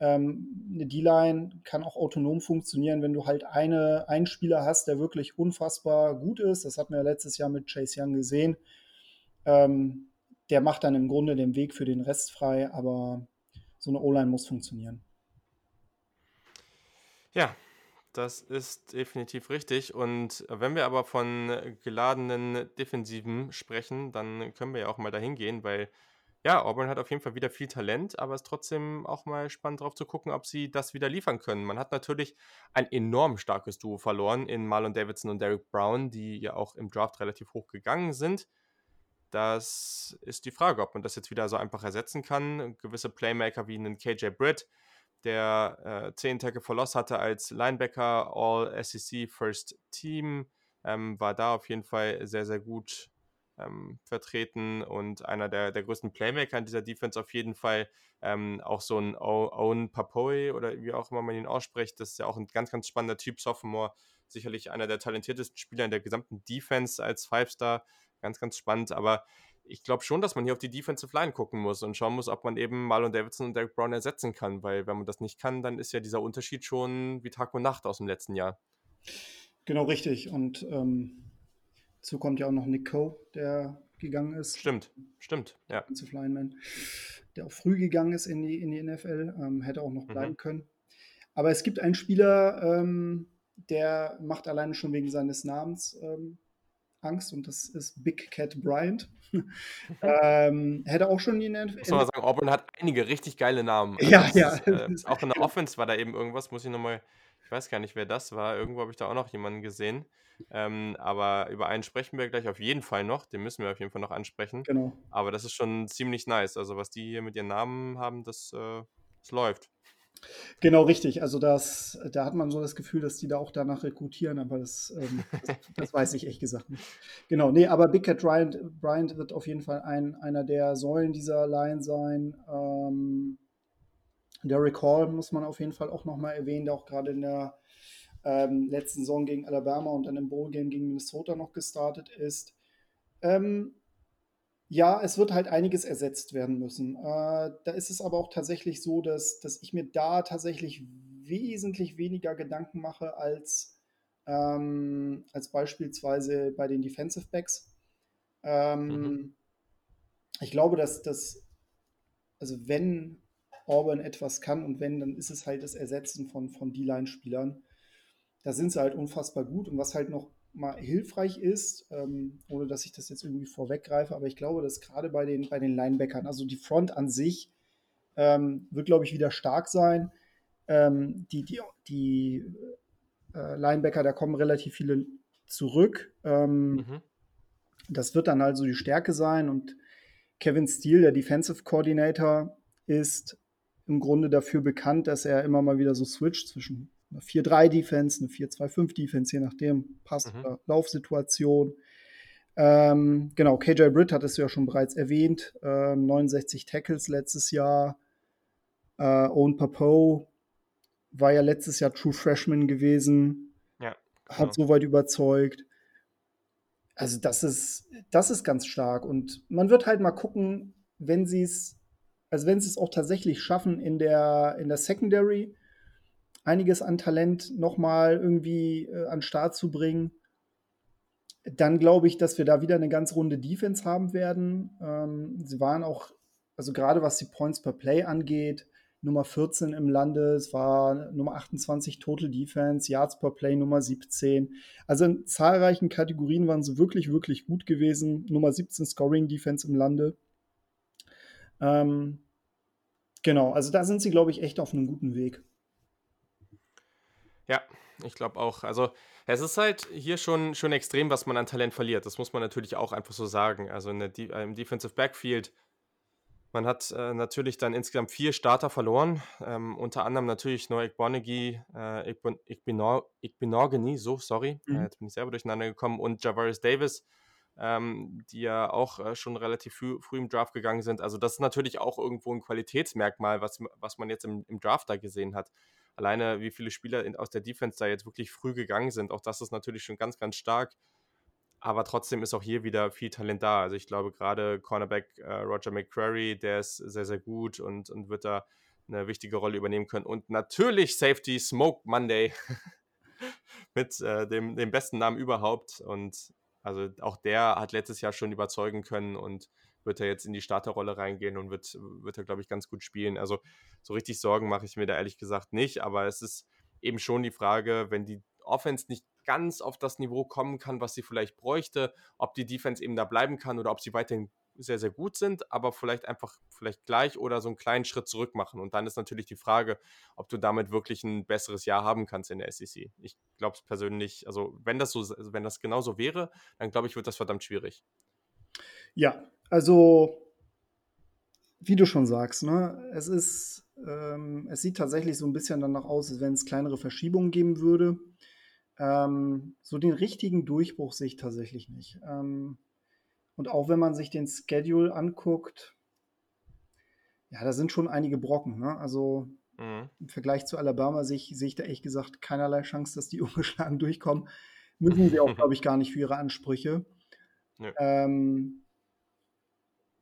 Ähm, eine D-Line kann auch autonom funktionieren, wenn du halt eine, einen Spieler hast, der wirklich unfassbar gut ist. Das hatten wir ja letztes Jahr mit Chase Young gesehen. Ähm, der macht dann im Grunde den Weg für den Rest frei, aber so eine O-Line muss funktionieren. Ja, das ist definitiv richtig. Und wenn wir aber von geladenen Defensiven sprechen, dann können wir ja auch mal dahin gehen, weil ja, Auburn hat auf jeden Fall wieder viel Talent, aber es ist trotzdem auch mal spannend drauf zu gucken, ob sie das wieder liefern können. Man hat natürlich ein enorm starkes Duo verloren in Marlon Davidson und Derek Brown, die ja auch im Draft relativ hoch gegangen sind. Das ist die Frage, ob man das jetzt wieder so einfach ersetzen kann. Gewisse Playmaker wie einen KJ Britt, der äh, 10 Tackle Verloss hatte als Linebacker, All-SEC First Team, ähm, war da auf jeden Fall sehr, sehr gut ähm, vertreten und einer der, der größten Playmaker in dieser Defense auf jeden Fall. Ähm, auch so ein Owen Papoy oder wie auch immer man ihn ausspricht, das ist ja auch ein ganz, ganz spannender Typ, Sophomore, sicherlich einer der talentiertesten Spieler in der gesamten Defense als Five-Star ganz, ganz spannend. Aber ich glaube schon, dass man hier auf die Defensive Line gucken muss und schauen muss, ob man eben Marlon Davidson und Derek Brown ersetzen kann, weil wenn man das nicht kann, dann ist ja dieser Unterschied schon wie Tag und Nacht aus dem letzten Jahr. Genau richtig. Und ähm, dazu kommt ja auch noch Nick Coe, der gegangen ist. Stimmt, stimmt, ja. Defensive Lineman, der auch früh gegangen ist in die, in die NFL, ähm, hätte auch noch mhm. bleiben mhm. können. Aber es gibt einen Spieler, ähm, der macht alleine schon wegen seines Namens ähm, Angst und das ist Big Cat Bryant. ähm, hätte auch schon in der Muss man sagen, Auburn hat einige richtig geile Namen. Also ja, ja. Ist, äh, auch in der Offense war da eben irgendwas, muss ich nochmal, ich weiß gar nicht, wer das war. Irgendwo habe ich da auch noch jemanden gesehen. Ähm, aber über einen sprechen wir gleich auf jeden Fall noch. Den müssen wir auf jeden Fall noch ansprechen. Genau. Aber das ist schon ziemlich nice. Also, was die hier mit ihren Namen haben, das, äh, das läuft. Genau, richtig. Also das, da hat man so das Gefühl, dass die da auch danach rekrutieren, aber das, ähm, das, das, weiß ich ehrlich gesagt nicht. Genau, nee, aber Big Cat Bryant, Bryant wird auf jeden Fall ein, einer der Säulen dieser Line sein. Ähm, Derek Hall muss man auf jeden Fall auch nochmal erwähnen, der auch gerade in der ähm, letzten Saison gegen Alabama und dann im Bowl-Game gegen Minnesota noch gestartet ist. Ähm, Ja, es wird halt einiges ersetzt werden müssen. Äh, da ist es aber auch tatsächlich so, dass, dass ich mir da tatsächlich wesentlich weniger Gedanken mache als, ähm, als beispielsweise bei den Defensive Backs. Mhm. Ähm, ich glaube, dass das, also wenn Auburn etwas kann und wenn, dann ist es halt das Ersetzen von, von D-Line-Spielern. Da sind sie halt unfassbar gut. Und was halt noch mal hilfreich ist, ähm, ohne dass ich das jetzt irgendwie vorweggreife, aber ich glaube, dass gerade bei den, bei den Linebackern, also die Front an sich, ähm, wird, glaube ich, wieder stark sein. Ähm, die die, die äh, Linebacker, da kommen relativ viele zurück. Ähm, Mhm. das wird dann also die Stärke sein. Und Kevin Steele, der Defensive Coordinator, ist im Grunde dafür bekannt, dass er immer mal wieder so switcht zwischen einer 4-3-Defense, eine 4-2-5-Defense, je nachdem, Pass- Mhm. Laufsituation. Ähm, genau, KJ Britt hat es ja schon bereits erwähnt. Ähm, 69 Tackles letztes Jahr. Äh, Owen Papo war ja letztes Jahr True Freshman gewesen, Ja, hat genau. soweit überzeugt. Also das ist, das ist ganz stark. Und man wird halt mal gucken, wenn sie es, also wenn sie es auch tatsächlich schaffen, in der, in der Secondary einiges an Talent nochmal irgendwie äh, an Start zu bringen, dann glaube ich, dass wir da wieder eine ganz runde Defense haben werden. Ähm, sie waren auch, also gerade was die Points per Play angeht, Nummer 14 im Lande, es war Nummer 28 Total Defense, Yards per Play Nummer 17. Also in zahlreichen Kategorien waren sie wirklich, wirklich gut gewesen. Nummer 17 Scoring Defense im Lande. Ähm, genau, also da sind sie, glaube ich, echt auf einem guten Weg. Ja, ich glaube auch. Also, es ist halt hier schon, schon extrem, was man an Talent verliert. Das muss man natürlich auch einfach so sagen. Also in der De äh, im Defensive Backfield, man hat äh, natürlich dann insgesamt vier Starter verloren. Ähm, unter anderem natürlich Noah Igbonegi, äh, Igbinorgeni, so, sorry, äh, Mhm. jetzt bin ich selber durcheinander gekommen, und Javaris Davis, ähm, die ja auch äh, schon relativ früh, früh im Draft gegangen sind. Also das ist natürlich auch irgendwo ein Qualitätsmerkmal, was, was man jetzt im, im Draft da gesehen hat alleine wie viele Spieler in, aus der Defense da jetzt wirklich früh gegangen sind, auch das ist natürlich schon ganz, ganz stark. Aber trotzdem ist auch hier wieder viel Talent da. Also ich glaube gerade Cornerback äh, Roger McCrary, der ist sehr, sehr gut und, und wird da eine wichtige Rolle übernehmen können. Und natürlich Safety Smoke Monday mit äh, dem, dem besten Namen überhaupt. Und also auch der hat letztes Jahr schon überzeugen können und wird er jetzt in die Starterrolle reingehen und wird, wird er, glaube ich, ganz gut spielen. Also so richtig Sorgen mache ich mir da ehrlich gesagt nicht, aber es ist eben schon die Frage, wenn die Offense nicht ganz auf das Niveau kommen kann, was sie vielleicht bräuchte, ob die Defense eben da bleiben kann oder ob sie weiterhin sehr, sehr gut sind, aber vielleicht einfach vielleicht gleich oder so einen kleinen Schritt zurück machen. Und dann ist natürlich die Frage, ob du damit wirklich ein besseres Jahr haben kannst in der SEC. Ich glaube es persönlich, also wenn das so, also wenn das genauso wäre, dann glaube ich, wird das verdammt schwierig. Ja, also wie du schon sagst, ne, es ist, ähm, es sieht tatsächlich so ein bisschen danach aus, als wenn es kleinere Verschiebungen geben würde. Ähm, so den richtigen Durchbruch sehe ich tatsächlich nicht. Ähm, und auch wenn man sich den Schedule anguckt, ja, da sind schon einige Brocken. Ne? Also Mhm. im Vergleich zu Alabama sehe ich, sehe ich da ehrlich gesagt keinerlei Chance, dass die ungeschlagen durchkommen. Müssen sie auch, glaube ich, gar nicht für ihre Ansprüche. Nö. Ähm,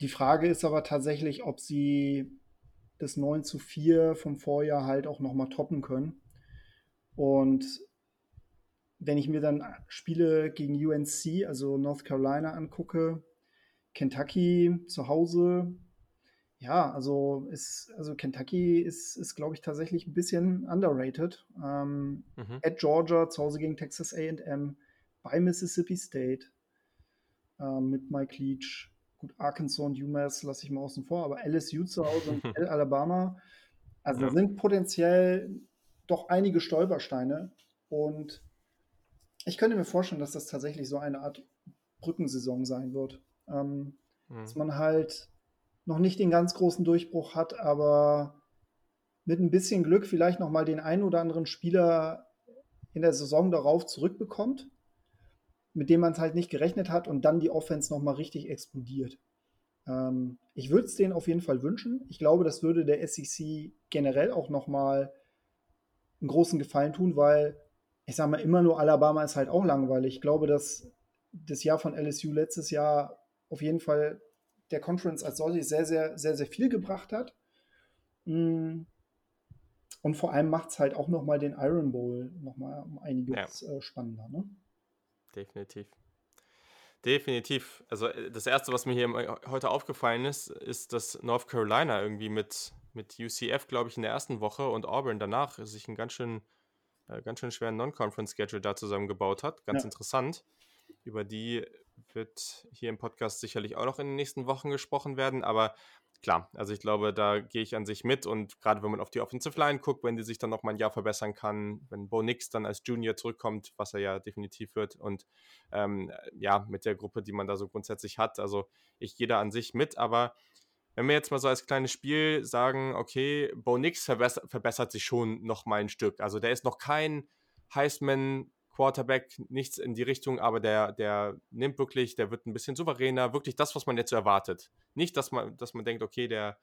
die Frage ist aber tatsächlich, ob sie das 9 zu 4 vom Vorjahr halt auch nochmal toppen können. Und wenn ich mir dann Spiele gegen UNC, also North Carolina, angucke, Kentucky zu Hause, ja, also ist, also Kentucky ist, ist glaube ich, tatsächlich ein bisschen underrated. Ähm, Mhm. at Georgia, zu Hause gegen Texas AM, bei Mississippi State ähm, mit Mike Leach. Gut, Arkansas und UMass lasse ich mal außen vor, aber LSU zu Hause und Alabama. Also Ja. da sind potenziell doch einige Stolpersteine. Und ich könnte mir vorstellen, dass das tatsächlich so eine Art Brückensaison sein wird. Ähm, Mhm. dass man halt noch nicht den ganz großen Durchbruch hat, aber mit ein bisschen Glück vielleicht noch mal den einen oder anderen Spieler in der Saison darauf zurückbekommt, mit dem man es halt nicht gerechnet hat und dann die Offense noch mal richtig explodiert. Ähm, ich würde es denen auf jeden Fall wünschen. Ich glaube, das würde der SEC generell auch noch mal einen großen Gefallen tun, weil ich sage mal, immer nur Alabama ist halt auch langweilig. Ich glaube, dass das Jahr von LSU letztes Jahr auf jeden Fall der Conference als solche sehr, sehr, sehr, sehr viel gebracht hat. Mm. Und vor allem macht es halt auch nochmal den Iron Bowl nochmal um einiges ja. äh, spannender. Ne? Definitiv. Definitiv. Also äh, das Erste, was mir hier heute aufgefallen ist, ist, dass North Carolina irgendwie mit, mit UCF, glaube ich, in der ersten Woche und Auburn danach sich einen ganz schön, äh, ganz schön schweren Non-Conference-Schedule da zusammengebaut hat. Ganz ja. interessant. Über die wird hier im Podcast sicherlich auch noch in den nächsten Wochen gesprochen werden, aber klar, also ich glaube, da gehe ich an sich mit und gerade wenn man auf die Offensive Line guckt, wenn die sich dann noch mal ein Jahr verbessern kann, wenn Bo Nix dann als Junior zurückkommt, was er ja definitiv wird und ähm, ja, mit der Gruppe, die man da so grundsätzlich hat, also ich gehe da an sich mit, aber wenn wir jetzt mal so als kleines Spiel sagen, okay, Bo Nix verbessert, sich schon noch mal ein Stück, also der ist noch kein Heisman Quarterback, nichts in die Richtung, aber der, der nimmt wirklich, der wird ein bisschen souveräner, wirklich das, was man jetzt so erwartet. Nicht, dass man, dass man denkt, okay, der,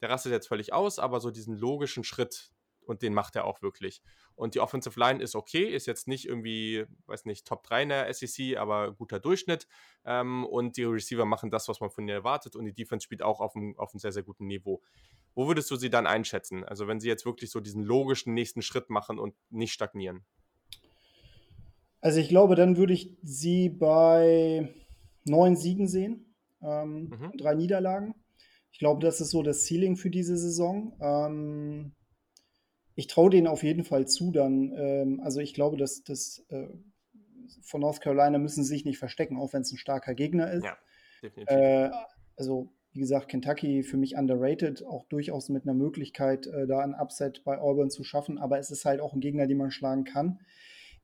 der rastet jetzt völlig aus, aber so diesen logischen Schritt und den macht er auch wirklich. Und die Offensive Line ist okay, ist jetzt nicht irgendwie, weiß nicht, Top 3 in der SEC, aber guter Durchschnitt. Ähm, und die Receiver machen das, was man von ihnen erwartet und die Defense spielt auch auf einem, auf einem sehr, sehr guten Niveau. Wo würdest du sie dann einschätzen? Also wenn sie jetzt wirklich so diesen logischen nächsten Schritt machen und nicht stagnieren? Also ich glaube, dann würde ich sie bei neun Siegen sehen, ähm, mhm. drei Niederlagen. Ich glaube, das ist so das Ceiling für diese Saison. Ähm, ich traue denen auf jeden Fall zu, dann, ähm, also ich glaube, dass das äh, von North Carolina müssen sie sich nicht verstecken, auch wenn es ein starker Gegner ist. Ja, definitiv. Äh, also, wie gesagt, Kentucky für mich underrated, auch durchaus mit einer Möglichkeit, äh, da ein Upset bei Auburn zu schaffen, aber es ist halt auch ein Gegner, den man schlagen kann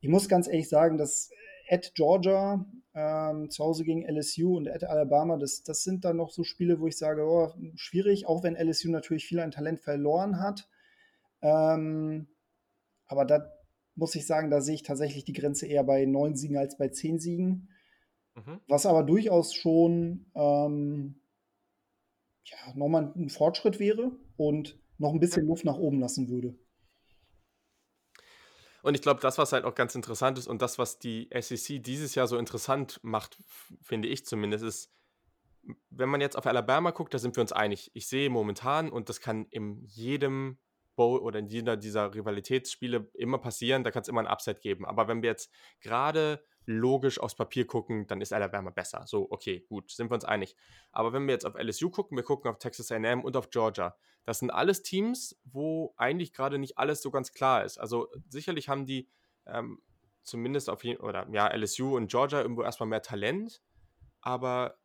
ich muss ganz ehrlich sagen, dass at Georgia, ähm, zu Hause gegen LSU und at Alabama, das, das sind dann noch so Spiele, wo ich sage, oh, schwierig, auch wenn LSU natürlich viel an Talent verloren hat. Ähm, aber da muss ich sagen, da sehe ich tatsächlich die Grenze eher bei neun Siegen als bei zehn Siegen. Mhm. Was aber durchaus schon ähm, ja, nochmal ein Fortschritt wäre und noch ein bisschen Luft nach oben lassen würde. Und ich glaube, das, was halt auch ganz interessant ist und das, was die SEC dieses Jahr so interessant macht, finde ich zumindest, ist, wenn man jetzt auf Alabama guckt, da sind wir uns einig. Ich sehe momentan, und das kann in jedem Bowl oder in jeder dieser Rivalitätsspiele immer passieren, da kann es immer ein Upset geben. Aber wenn wir jetzt gerade logisch aufs Papier gucken, dann ist Alabama besser. So, okay, gut, sind wir uns einig. Aber wenn wir jetzt auf LSU gucken, wir gucken auf Texas AM und auf Georgia, das sind alles Teams, wo eigentlich gerade nicht alles so ganz klar ist. Also sicherlich haben die ähm, zumindest auf jeden oder ja, LSU und Georgia irgendwo erstmal mehr Talent, aber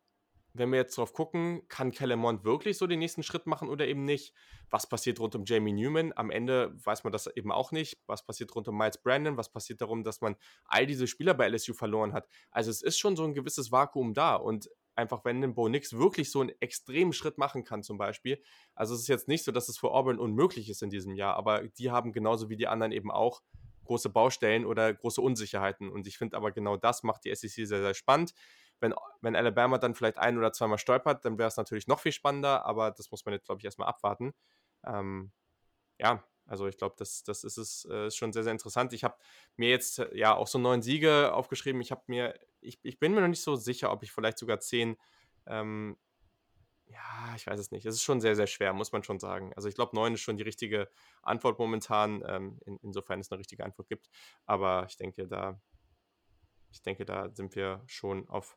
wenn wir jetzt drauf gucken, kann Kellermont wirklich so den nächsten Schritt machen oder eben nicht? Was passiert rund um Jamie Newman? Am Ende weiß man das eben auch nicht. Was passiert rund um Miles Brandon? Was passiert darum, dass man all diese Spieler bei LSU verloren hat? Also es ist schon so ein gewisses Vakuum da und einfach, wenn ein Bo Nix wirklich so einen extremen Schritt machen kann, zum Beispiel. Also es ist jetzt nicht so, dass es für Auburn unmöglich ist in diesem Jahr, aber die haben genauso wie die anderen eben auch große Baustellen oder große Unsicherheiten. Und ich finde aber genau das macht die SEC sehr, sehr spannend. Wenn, wenn Alabama dann vielleicht ein oder zweimal stolpert, dann wäre es natürlich noch viel spannender, aber das muss man jetzt, glaube ich, erstmal abwarten. Ähm, ja, also ich glaube, das, das ist es äh, ist schon sehr, sehr interessant. Ich habe mir jetzt äh, ja auch so neun Siege aufgeschrieben. Ich habe mir, ich, ich bin mir noch nicht so sicher, ob ich vielleicht sogar zehn, ähm, ja, ich weiß es nicht. Es ist schon sehr, sehr schwer, muss man schon sagen. Also ich glaube, neun ist schon die richtige Antwort momentan, ähm, in, insofern es eine richtige Antwort gibt. Aber ich denke, da, ich denke, da sind wir schon auf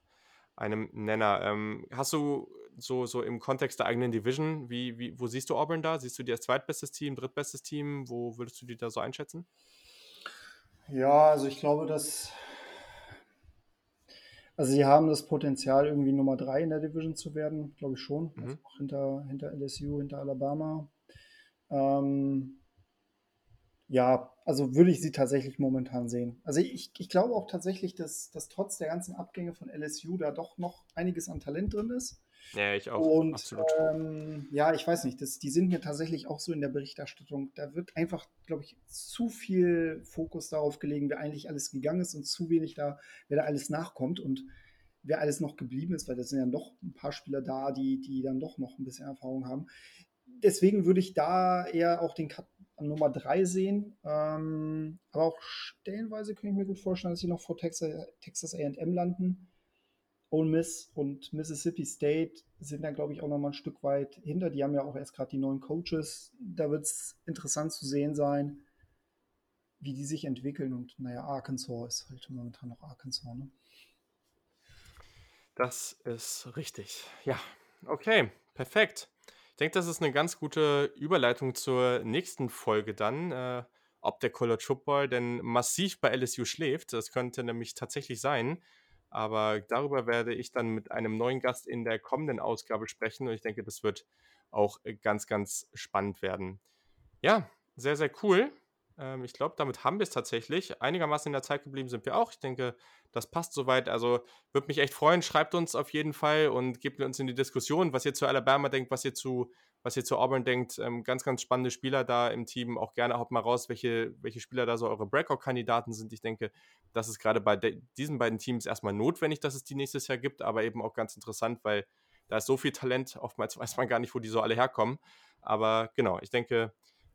einem Nenner. Ähm, hast du so, so im Kontext der eigenen Division, wie, wie, wo siehst du Auburn da? Siehst du die als zweitbestes Team, drittbestes Team? Wo würdest du die da so einschätzen? Ja, also ich glaube, dass. Also sie haben das Potenzial, irgendwie Nummer drei in der Division zu werden, glaube ich schon. Mhm. Also auch hinter, hinter LSU, hinter Alabama. Ähm, ja, also würde ich sie tatsächlich momentan sehen. Also ich, ich glaube auch tatsächlich, dass, dass trotz der ganzen Abgänge von LSU da doch noch einiges an Talent drin ist. Ja, ich auch. Und absolut. Ähm, ja, ich weiß nicht, das, die sind mir tatsächlich auch so in der Berichterstattung. Da wird einfach, glaube ich, zu viel Fokus darauf gelegen, wer eigentlich alles gegangen ist und zu wenig da, wer da alles nachkommt und wer alles noch geblieben ist, weil das sind ja doch ein paar Spieler da, die, die dann doch noch ein bisschen Erfahrung haben. Deswegen würde ich da eher auch den Cut an Nummer 3 sehen. Ähm, aber auch stellenweise könnte ich mir gut vorstellen, dass sie noch vor Texas, Texas AM landen. Ole Miss und Mississippi State sind dann, glaube ich, auch noch mal ein Stück weit hinter. Die haben ja auch erst gerade die neuen Coaches. Da wird es interessant zu sehen sein, wie die sich entwickeln. Und naja, Arkansas ist halt momentan noch Arkansas. Ne? Das ist richtig. Ja, okay, perfekt. Ich denke, das ist eine ganz gute Überleitung zur nächsten Folge dann. Äh, ob der College Football denn massiv bei LSU schläft. Das könnte nämlich tatsächlich sein. Aber darüber werde ich dann mit einem neuen Gast in der kommenden Ausgabe sprechen. Und ich denke, das wird auch ganz, ganz spannend werden. Ja, sehr, sehr cool. Ähm, ich glaube, damit haben wir es tatsächlich. Einigermaßen in der Zeit geblieben sind wir auch. Ich denke, das passt soweit. Also würde mich echt freuen. Schreibt uns auf jeden Fall und gebt uns in die Diskussion, was ihr zu Alabama denkt, was ihr zu, was ihr zu Auburn denkt. Ähm, ganz, ganz spannende Spieler da im Team. Auch gerne haut mal raus, welche, welche Spieler da so eure Breakout-Kandidaten sind. Ich denke, das ist gerade bei diesen beiden Teams erstmal notwendig, dass es die nächstes Jahr gibt, aber eben auch ganz interessant, weil da ist so viel Talent. Oftmals weiß man gar nicht, wo die so alle herkommen. Aber genau, ich denke,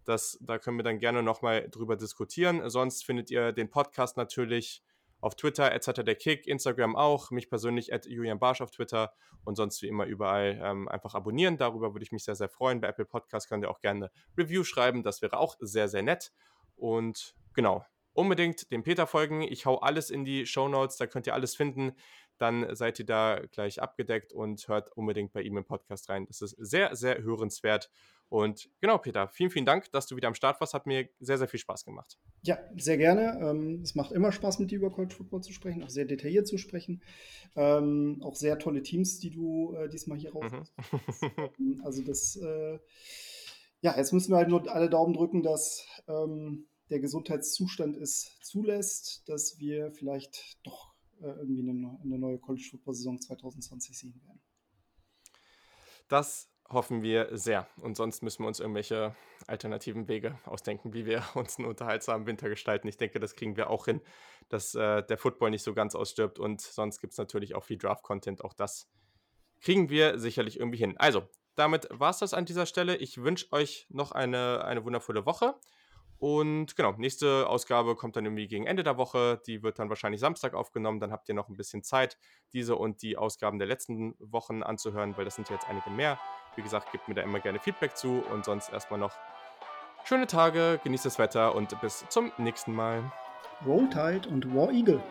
das, da können wir dann gerne nochmal drüber diskutieren. Sonst findet ihr den Podcast natürlich auf Twitter, etc. der Kick, Instagram auch, mich persönlich at Julian Barsch auf Twitter und sonst wie immer überall ähm, einfach abonnieren. Darüber würde ich mich sehr, sehr freuen. Bei Apple Podcast könnt ihr auch gerne Review schreiben. Das wäre auch sehr, sehr nett. Und genau, unbedingt dem Peter folgen. Ich hau alles in die Show Notes, da könnt ihr alles finden. Dann seid ihr da gleich abgedeckt und hört unbedingt bei ihm im Podcast rein. Das ist sehr, sehr hörenswert. Und genau, Peter, vielen, vielen Dank, dass du wieder am Start warst. Hat mir sehr, sehr viel Spaß gemacht. Ja, sehr gerne. Ähm, es macht immer Spaß, mit dir über College Football zu sprechen, auch sehr detailliert zu sprechen. Ähm, auch sehr tolle Teams, die du äh, diesmal hier raus mhm. Also das, äh, ja, jetzt müssen wir halt nur alle Daumen drücken, dass ähm, der Gesundheitszustand es zulässt, dass wir vielleicht doch äh, irgendwie eine, eine neue College Football Saison 2020 sehen werden. Das hoffen wir sehr. Und sonst müssen wir uns irgendwelche alternativen Wege ausdenken, wie wir uns einen unterhaltsamen Winter gestalten. Ich denke, das kriegen wir auch hin, dass äh, der Football nicht so ganz ausstirbt. Und sonst gibt es natürlich auch viel Draft-Content. Auch das kriegen wir sicherlich irgendwie hin. Also, damit war es das an dieser Stelle. Ich wünsche euch noch eine, eine wundervolle Woche. Und genau, nächste Ausgabe kommt dann irgendwie gegen Ende der Woche. Die wird dann wahrscheinlich Samstag aufgenommen. Dann habt ihr noch ein bisschen Zeit, diese und die Ausgaben der letzten Wochen anzuhören, weil das sind jetzt einige mehr. Wie gesagt, gebt mir da immer gerne Feedback zu und sonst erstmal noch schöne Tage, genießt das Wetter und bis zum nächsten Mal. Roll Tide und War Eagle.